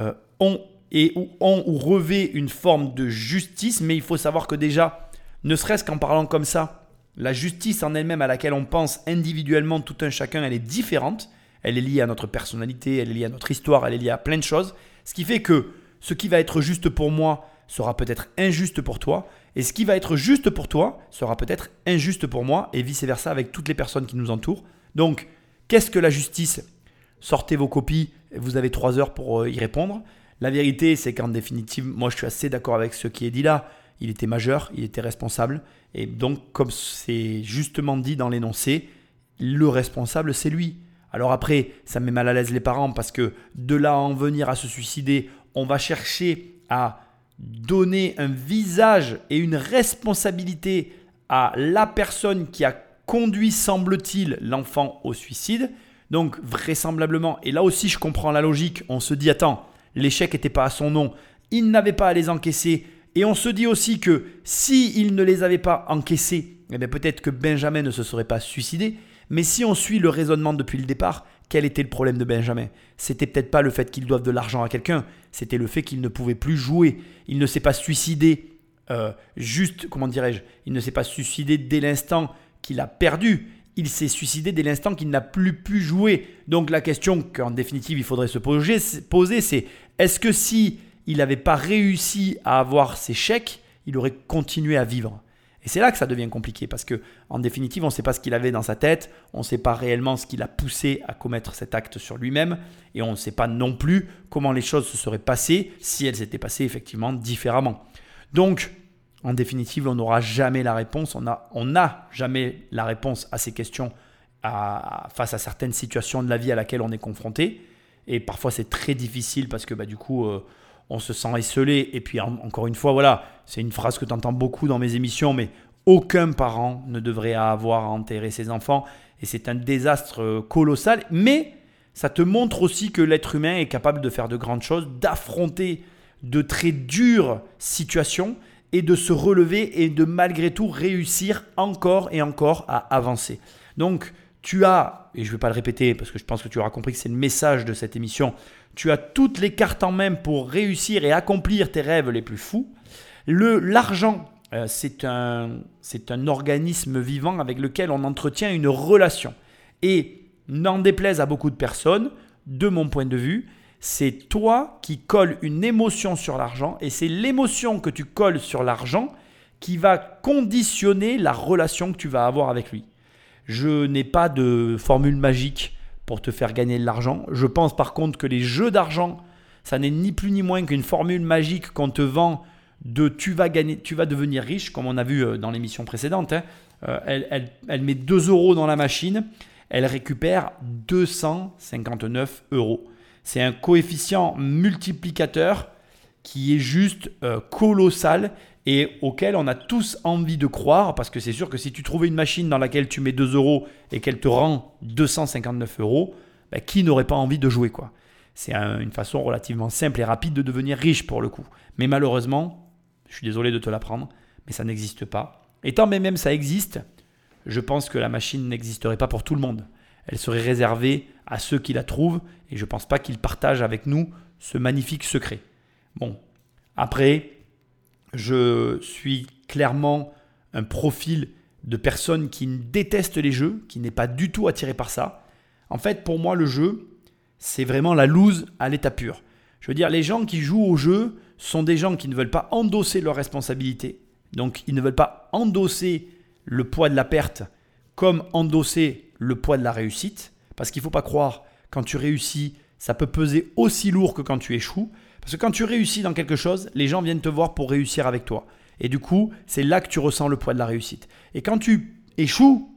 euh, ont et ou ont ou revêt une forme de justice, mais il faut savoir que déjà, ne serait-ce qu'en parlant comme ça, la justice en elle-même à laquelle on pense individuellement tout un chacun, elle est différente. Elle est liée à notre personnalité, elle est liée à notre histoire, elle est liée à plein de choses. Ce qui fait que ce qui va être juste pour moi sera peut-être injuste pour toi, et ce qui va être juste pour toi sera peut-être injuste pour moi, et vice-versa avec toutes les personnes qui nous entourent. Donc, qu'est-ce que la justice? Sortez vos copies, vous avez trois heures pour euh, y répondre. La vérité, c'est qu'en définitive, moi je suis assez d'accord avec ce qui est dit là. Il était majeur, il était responsable, et donc comme c'est justement dit dans l'énoncé, le responsable c'est lui. Alors après, ça met mal à l'aise les parents parce que de là à en venir à se suicider, on va chercher à donner un visage et une responsabilité à la personne qui a conduit, semble-t-il, l'enfant au suicide. Donc vraisemblablement, et là aussi je comprends la logique, on se dit, attends, l'échec n'était pas à son nom, il n'avait pas à les encaisser, et on se dit aussi que si il ne les avait pas encaissés, eh peut-être que Benjamin ne se serait pas suicidé, mais si on suit le raisonnement depuis le départ, quel était le problème de Benjamin? C'était peut-être pas le fait qu'il doive de l'argent à quelqu'un, c'était le fait qu'il ne pouvait plus jouer. Il ne s'est pas suicidé euh, juste, comment dirais-je, il ne s'est pas suicidé dès l'instant qu'il a perdu. Il s'est suicidé dès l'instant qu'il n'a plus pu jouer. Donc la question qu'en définitive il faudrait se poser, c'est est-ce que si il n'avait pas réussi à avoir ses chèques, il aurait continué à vivre? Et c'est là que ça devient compliqué parce que, en définitive, on ne sait pas ce qu'il avait dans sa tête, on ne sait pas réellement ce qui l'a poussé à commettre cet acte sur lui-même, et on ne sait pas non plus comment les choses se seraient passées si elles s'étaient passées effectivement différemment. Donc, en définitive, on n'aura jamais la réponse, on n'a jamais la réponse à ces questions face à certaines situations de la vie à laquelle on est confronté. Et parfois, c'est très difficile parce que bah, du coup, euh, on se sent esselé. Et puis, encore une fois, voilà, c'est une phrase que tu entends beaucoup dans mes émissions, mais aucun parent ne devrait avoir à enterrer ses enfants. Et c'est un désastre euh, colossal. Mais ça te montre aussi que l'être humain est capable de faire de grandes choses, d'affronter de très dures situations et de se relever et de malgré tout réussir encore et encore à avancer. Donc, tu as, et je ne vais pas le répéter parce que je pense que tu auras compris que c'est le message de cette émission, tu as toutes les cartes en main pour réussir et accomplir tes rêves les plus fous. Le, l'argent, euh, c'est, un, un organisme vivant avec lequel on entretient une relation. Et n'en déplaise à beaucoup de personnes, de mon point de vue, c'est toi qui colles une émotion sur l'argent et c'est l'émotion que tu colles sur l'argent qui va conditionner la relation que tu vas avoir avec lui. Je n'ai pas de formule magique pour te faire gagner de l'argent. Je pense par contre que les jeux d'argent, ça n'est ni plus ni moins qu'une formule magique qu'on te vend de tu vas gagner, tu vas devenir riche, comme on a vu euh, dans l'émission précédente. Hein. Euh, elle, elle, met 2 euros dans la machine, elle récupère 259 euros. C'est un coefficient multiplicateur qui est juste euh, colossal et auquel on a tous envie de croire, parce que c'est sûr que si tu trouvais une machine dans laquelle tu mets 2 euros et qu'elle te rend 259 euros, ben, qui n'aurait pas envie de jouer quoi? C'est une façon relativement simple et rapide de devenir riche pour le coup. Mais malheureusement, je suis désolé de te l'apprendre, mais ça n'existe pas. Et tant même ça existe, je pense que la machine n'existerait pas pour tout le monde. Elle serait réservée à ceux qui la trouvent, et je ne pense pas qu'ils partagent avec nous ce magnifique secret. Bon, après, je suis clairement un profil de personne qui déteste les jeux, qui n'est pas du tout attiré par ça. En fait, pour moi, le jeu, c'est vraiment la loose à l'état pur. Je veux dire, les gens qui jouent au jeu sont des gens qui ne veulent pas endosser leurs responsabilités. Donc, ils ne veulent pas endosser le poids de la perte comme endosser le poids de la réussite. Parce qu'il ne faut pas croire, quand tu réussis, ça peut peser aussi lourd que quand tu échoues. Parce que quand tu réussis dans quelque chose, les gens viennent te voir pour réussir avec toi. Et du coup, c'est là que tu ressens le poids de la réussite. Et quand tu échoues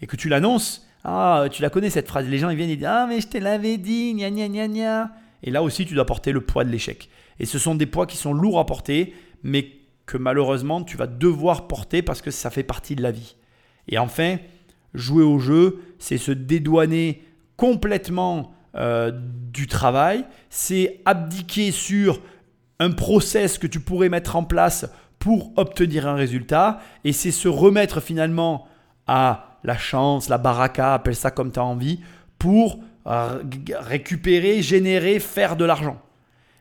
et que tu l'annonces, ah, tu la connais cette phrase, les gens ils viennent et disent Ah, mais je te l'avais dit, gna gna gna gna. Et là aussi, tu dois porter le poids de l'échec. Et ce sont des poids qui sont lourds à porter, mais que malheureusement, tu vas devoir porter parce que ça fait partie de la vie. Et enfin, jouer au jeu, c'est se dédouaner complètement euh, du travail, c'est abdiquer sur un process que tu pourrais mettre en place pour obtenir un résultat, et c'est se remettre finalement à la chance, la baraka, appelle ça comme tu as envie, pour euh, récupérer, générer, faire de l'argent.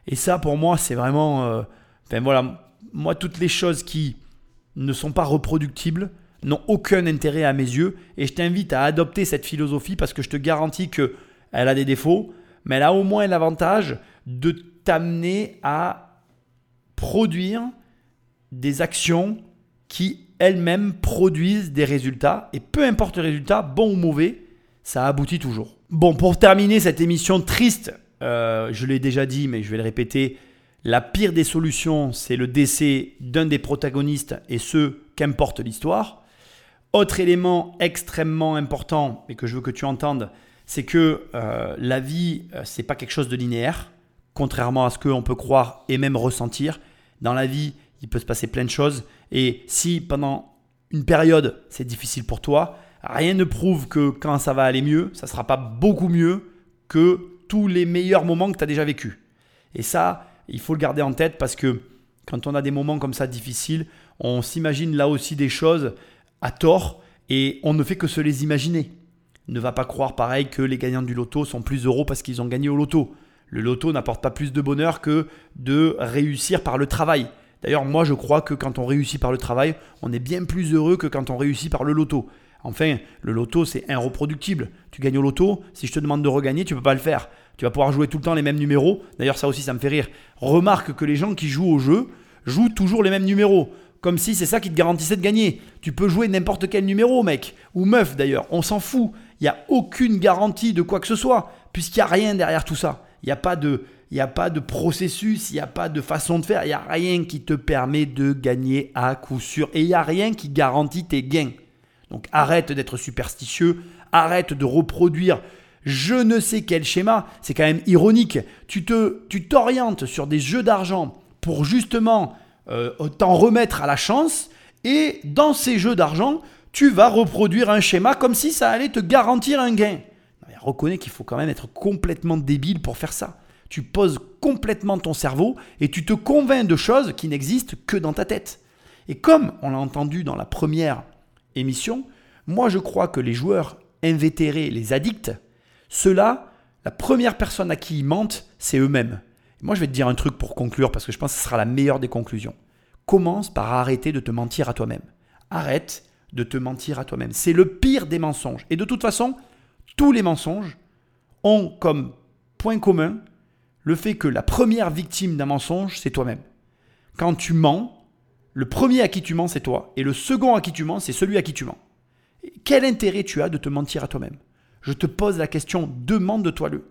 Et ça, pour moi, c'est vraiment... Euh, voilà, moi, toutes les choses qui ne sont pas reproductibles n'ont aucun intérêt à mes yeux, et je t'invite à adopter cette philosophie parce que je te garantis que elle a des défauts, mais elle a au moins l'avantage de t'amener à produire des actions qui elles-mêmes produisent des résultats. Et peu importe le résultat, bon ou mauvais, ça aboutit toujours. Bon, pour terminer cette émission triste, euh, je l'ai déjà dit, mais je vais le répéter, la pire des solutions, c'est le décès d'un des protagonistes et ce, qu'importe l'histoire. Autre élément extrêmement important, et que je veux que tu entendes, c'est que euh, la vie, euh, c'est pas quelque chose de linéaire, contrairement à ce qu'on peut croire et même ressentir. Dans la vie, il peut se passer plein de choses. Et si pendant une période, c'est difficile pour toi, rien ne prouve que quand ça va aller mieux, ça ne sera pas beaucoup mieux que tous les meilleurs moments que tu as déjà vécu. Et ça, il faut le garder en tête parce que quand on a des moments comme ça difficiles, on s'imagine là aussi des choses à tort et on ne fait que se les imaginer ne va pas croire pareil que les gagnants du loto sont plus heureux parce qu'ils ont gagné au loto. Le loto n'apporte pas plus de bonheur que de réussir par le travail. D'ailleurs, moi je crois que quand on réussit par le travail, on est bien plus heureux que quand on réussit par le loto. Enfin, le loto, c'est irreproductible. Tu gagnes au loto, si je te demande de regagner, tu ne peux pas le faire. Tu vas pouvoir jouer tout le temps les mêmes numéros. D'ailleurs, ça aussi, ça me fait rire. Remarque que les gens qui jouent au jeu jouent toujours les mêmes numéros. Comme si c'est ça qui te garantissait de gagner. Tu peux jouer n'importe quel numéro, mec. Ou meuf, d'ailleurs. On s'en fout. Il n'y a aucune garantie de quoi que ce soit, puisqu'il n'y a rien derrière tout ça. Il n'y a pas de... Processus, il n'y a pas de façon de faire, il n'y a rien qui te permet de gagner à coup sûr. Et il n'y a rien qui garantit tes gains. Donc arrête d'être superstitieux, arrête de reproduire je ne sais quel schéma, c'est quand même ironique. Tu t'orientes sur des jeux d'argent pour justement euh, t'en remettre à la chance, et dans ces jeux d'argent, tu vas reproduire un schéma comme si ça allait te garantir un gain. reconnais qu'il faut quand même être complètement débile pour faire ça. Tu poses complètement ton cerveau et tu te convaincs de choses qui n'existent que dans ta tête. Et comme on l'a entendu dans la première émission, moi je crois que les joueurs invétérés, les addicts, ceux-là, la première personne à qui ils mentent, c'est eux-mêmes. Moi je vais te dire un truc pour conclure parce que je pense que ce sera la meilleure des conclusions. Commence par arrêter de te mentir à toi-même. Arrête de te mentir à toi-même. C'est le pire des mensonges. Et de toute façon, tous les mensonges ont comme point commun le fait que la première victime d'un mensonge, c'est toi-même. Quand tu mens, le premier à qui tu mens, c'est toi, et le second à qui tu mens, c'est celui à qui tu mens. Quel intérêt tu as de te mentir à toi-même? Je te pose la question, demande-toi-le.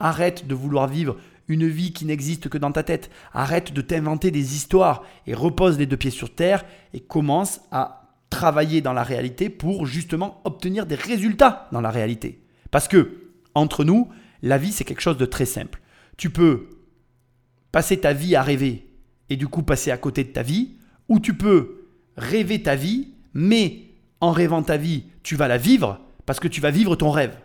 Arrête de vouloir vivre une vie qui n'existe que dans ta tête. Arrête de t'inventer des histoires et repose les deux pieds sur terre et commence à travailler dans la réalité pour justement obtenir des résultats dans la réalité. Parce que, entre nous, la vie, c'est quelque chose de très simple. Tu peux passer ta vie à rêver et du coup passer à côté de ta vie, ou tu peux rêver ta vie, mais en rêvant ta vie, tu vas la vivre parce que tu vas vivre ton rêve.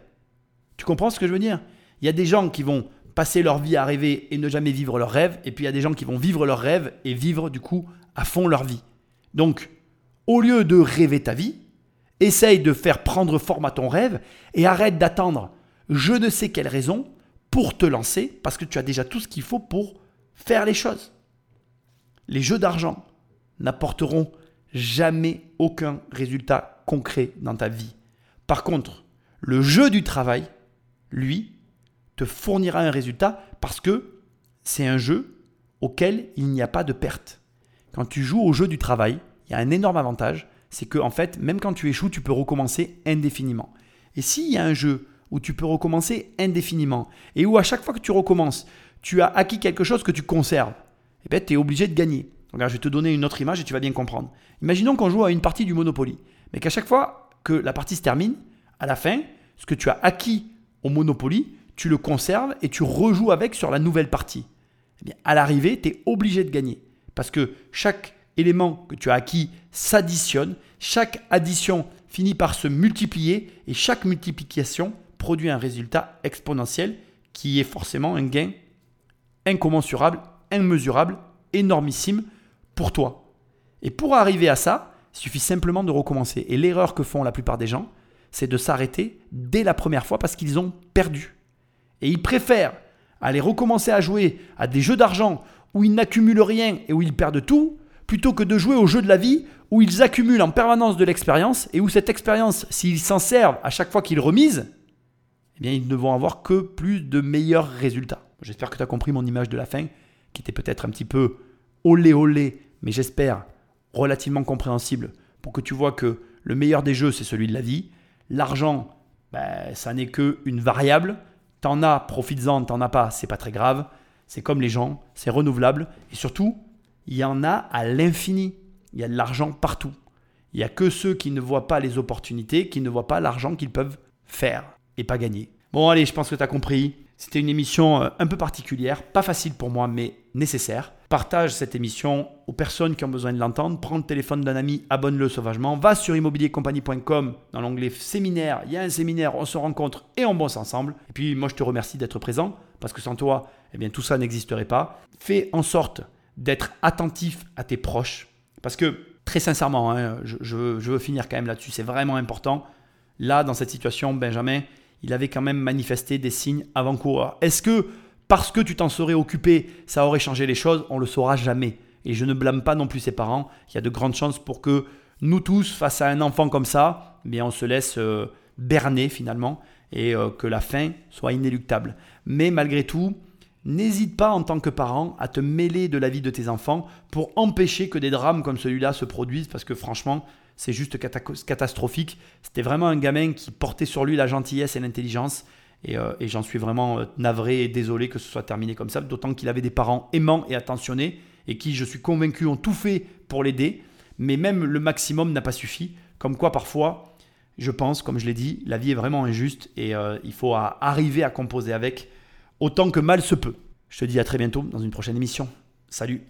Tu comprends ce que je veux dire? Il y a des gens qui vont passer leur vie à rêver et ne jamais vivre leur rêve, et puis il y a des gens qui vont vivre leur rêve et vivre du coup à fond leur vie. Donc, au lieu de rêver ta vie, essaye de faire prendre forme à ton rêve et arrête d'attendre je ne sais quelle raison pour te lancer parce que tu as déjà tout ce qu'il faut pour faire les choses. Les jeux d'argent n'apporteront jamais aucun résultat concret dans ta vie. Par contre, le jeu du travail, lui, te fournira un résultat parce que c'est un jeu auquel il n'y a pas de perte. Quand tu joues au jeu du travail, il y a un énorme avantage, c'est que en fait, même quand tu échoues, tu peux recommencer indéfiniment. Et s'il y a un jeu où tu peux recommencer indéfiniment et où à chaque fois que tu recommences, tu as acquis quelque chose que tu conserves, eh ben, tu es obligé de gagner. Regarde, je vais te donner une autre image et tu vas bien comprendre. Imaginons qu'on joue à une partie du Monopoly, mais qu'à chaque fois que la partie se termine, à la fin, ce que tu as acquis au Monopoly, tu le conserves et tu rejoues avec sur la nouvelle partie. Eh bien, à l'arrivée, tu es obligé de gagner. Parce que chaque élément que tu as acquis s'additionne, chaque addition finit par se multiplier et chaque multiplication produit un résultat exponentiel qui est forcément un gain incommensurable, immesurable, énormissime pour toi. Et pour arriver à ça, il suffit simplement de recommencer. Et l'erreur que font la plupart des gens, c'est de s'arrêter dès la première fois parce qu'ils ont perdu. Et ils préfèrent aller recommencer à jouer à des jeux d'argent où ils n'accumulent rien et où ils perdent tout, plutôt que de jouer au jeu de la vie où ils accumulent en permanence de l'expérience et où cette expérience, s'ils s'en servent à chaque fois qu'ils remisent, eh bien, ils ne vont avoir que plus de meilleurs résultats. J'espère que tu as compris mon image de la fin, qui était peut-être un petit peu olé olé, mais j'espère relativement compréhensible pour que tu vois que le meilleur des jeux, c'est celui de la vie. L'argent, ben, ça n'est qu'une variable. T'en as, profites-en, t'en as pas, c'est pas très grave. C'est comme les gens, c'est renouvelable. Et surtout, il y en a à l'infini. Il y a de l'argent partout. Il n'y a que ceux qui ne voient pas les opportunités, qui ne voient pas l'argent qu'ils peuvent faire et pas gagner. Bon, allez, je pense que tu as compris. C'était une émission euh, un peu particulière, pas facile pour moi, mais nécessaire. Partage cette émission aux personnes qui ont besoin de l'entendre. Prends le téléphone d'un ami, abonne-le sauvagement. Va sur immobiliercompagnie.com dans l'onglet séminaire. Il y a un séminaire, on se rencontre et on bosse ensemble. Et puis, moi, je te remercie d'être présent parce que sans toi, eh bien, tout ça n'existerait pas. Fais en sorte d'être attentif à tes proches parce que, très sincèrement, hein, je, veux finir quand même là-dessus. C'est vraiment important. Là, dans cette situation, Benjamin, il avait quand même manifesté des signes avant-coureurs. Est-ce que parce que tu t'en serais occupé, ça aurait changé les choses? On le saura jamais. Et je ne blâme pas non plus ses parents. Il y a de grandes chances pour que nous tous, face à un enfant comme ça, bien on se laisse euh, berner finalement et euh, que la fin soit inéluctable. Mais malgré tout, n'hésite pas en tant que parent à te mêler de la vie de tes enfants pour empêcher que des drames comme celui-là se produisent parce que franchement, c'est juste catastrophique. C'était vraiment un gamin qui portait sur lui la gentillesse et l'intelligence. Et, euh, j'en suis vraiment euh, navré et désolé que ce soit terminé comme ça, d'autant qu'il avait des parents aimants et attentionnés et qui, je suis convaincu, ont tout fait pour l'aider. Mais même le maximum n'a pas suffi. Comme quoi, parfois, je pense, comme je l'ai dit, la vie est vraiment injuste et euh, il faut arriver à composer avec autant que mal se peut. Je te dis à très bientôt dans une prochaine émission. Salut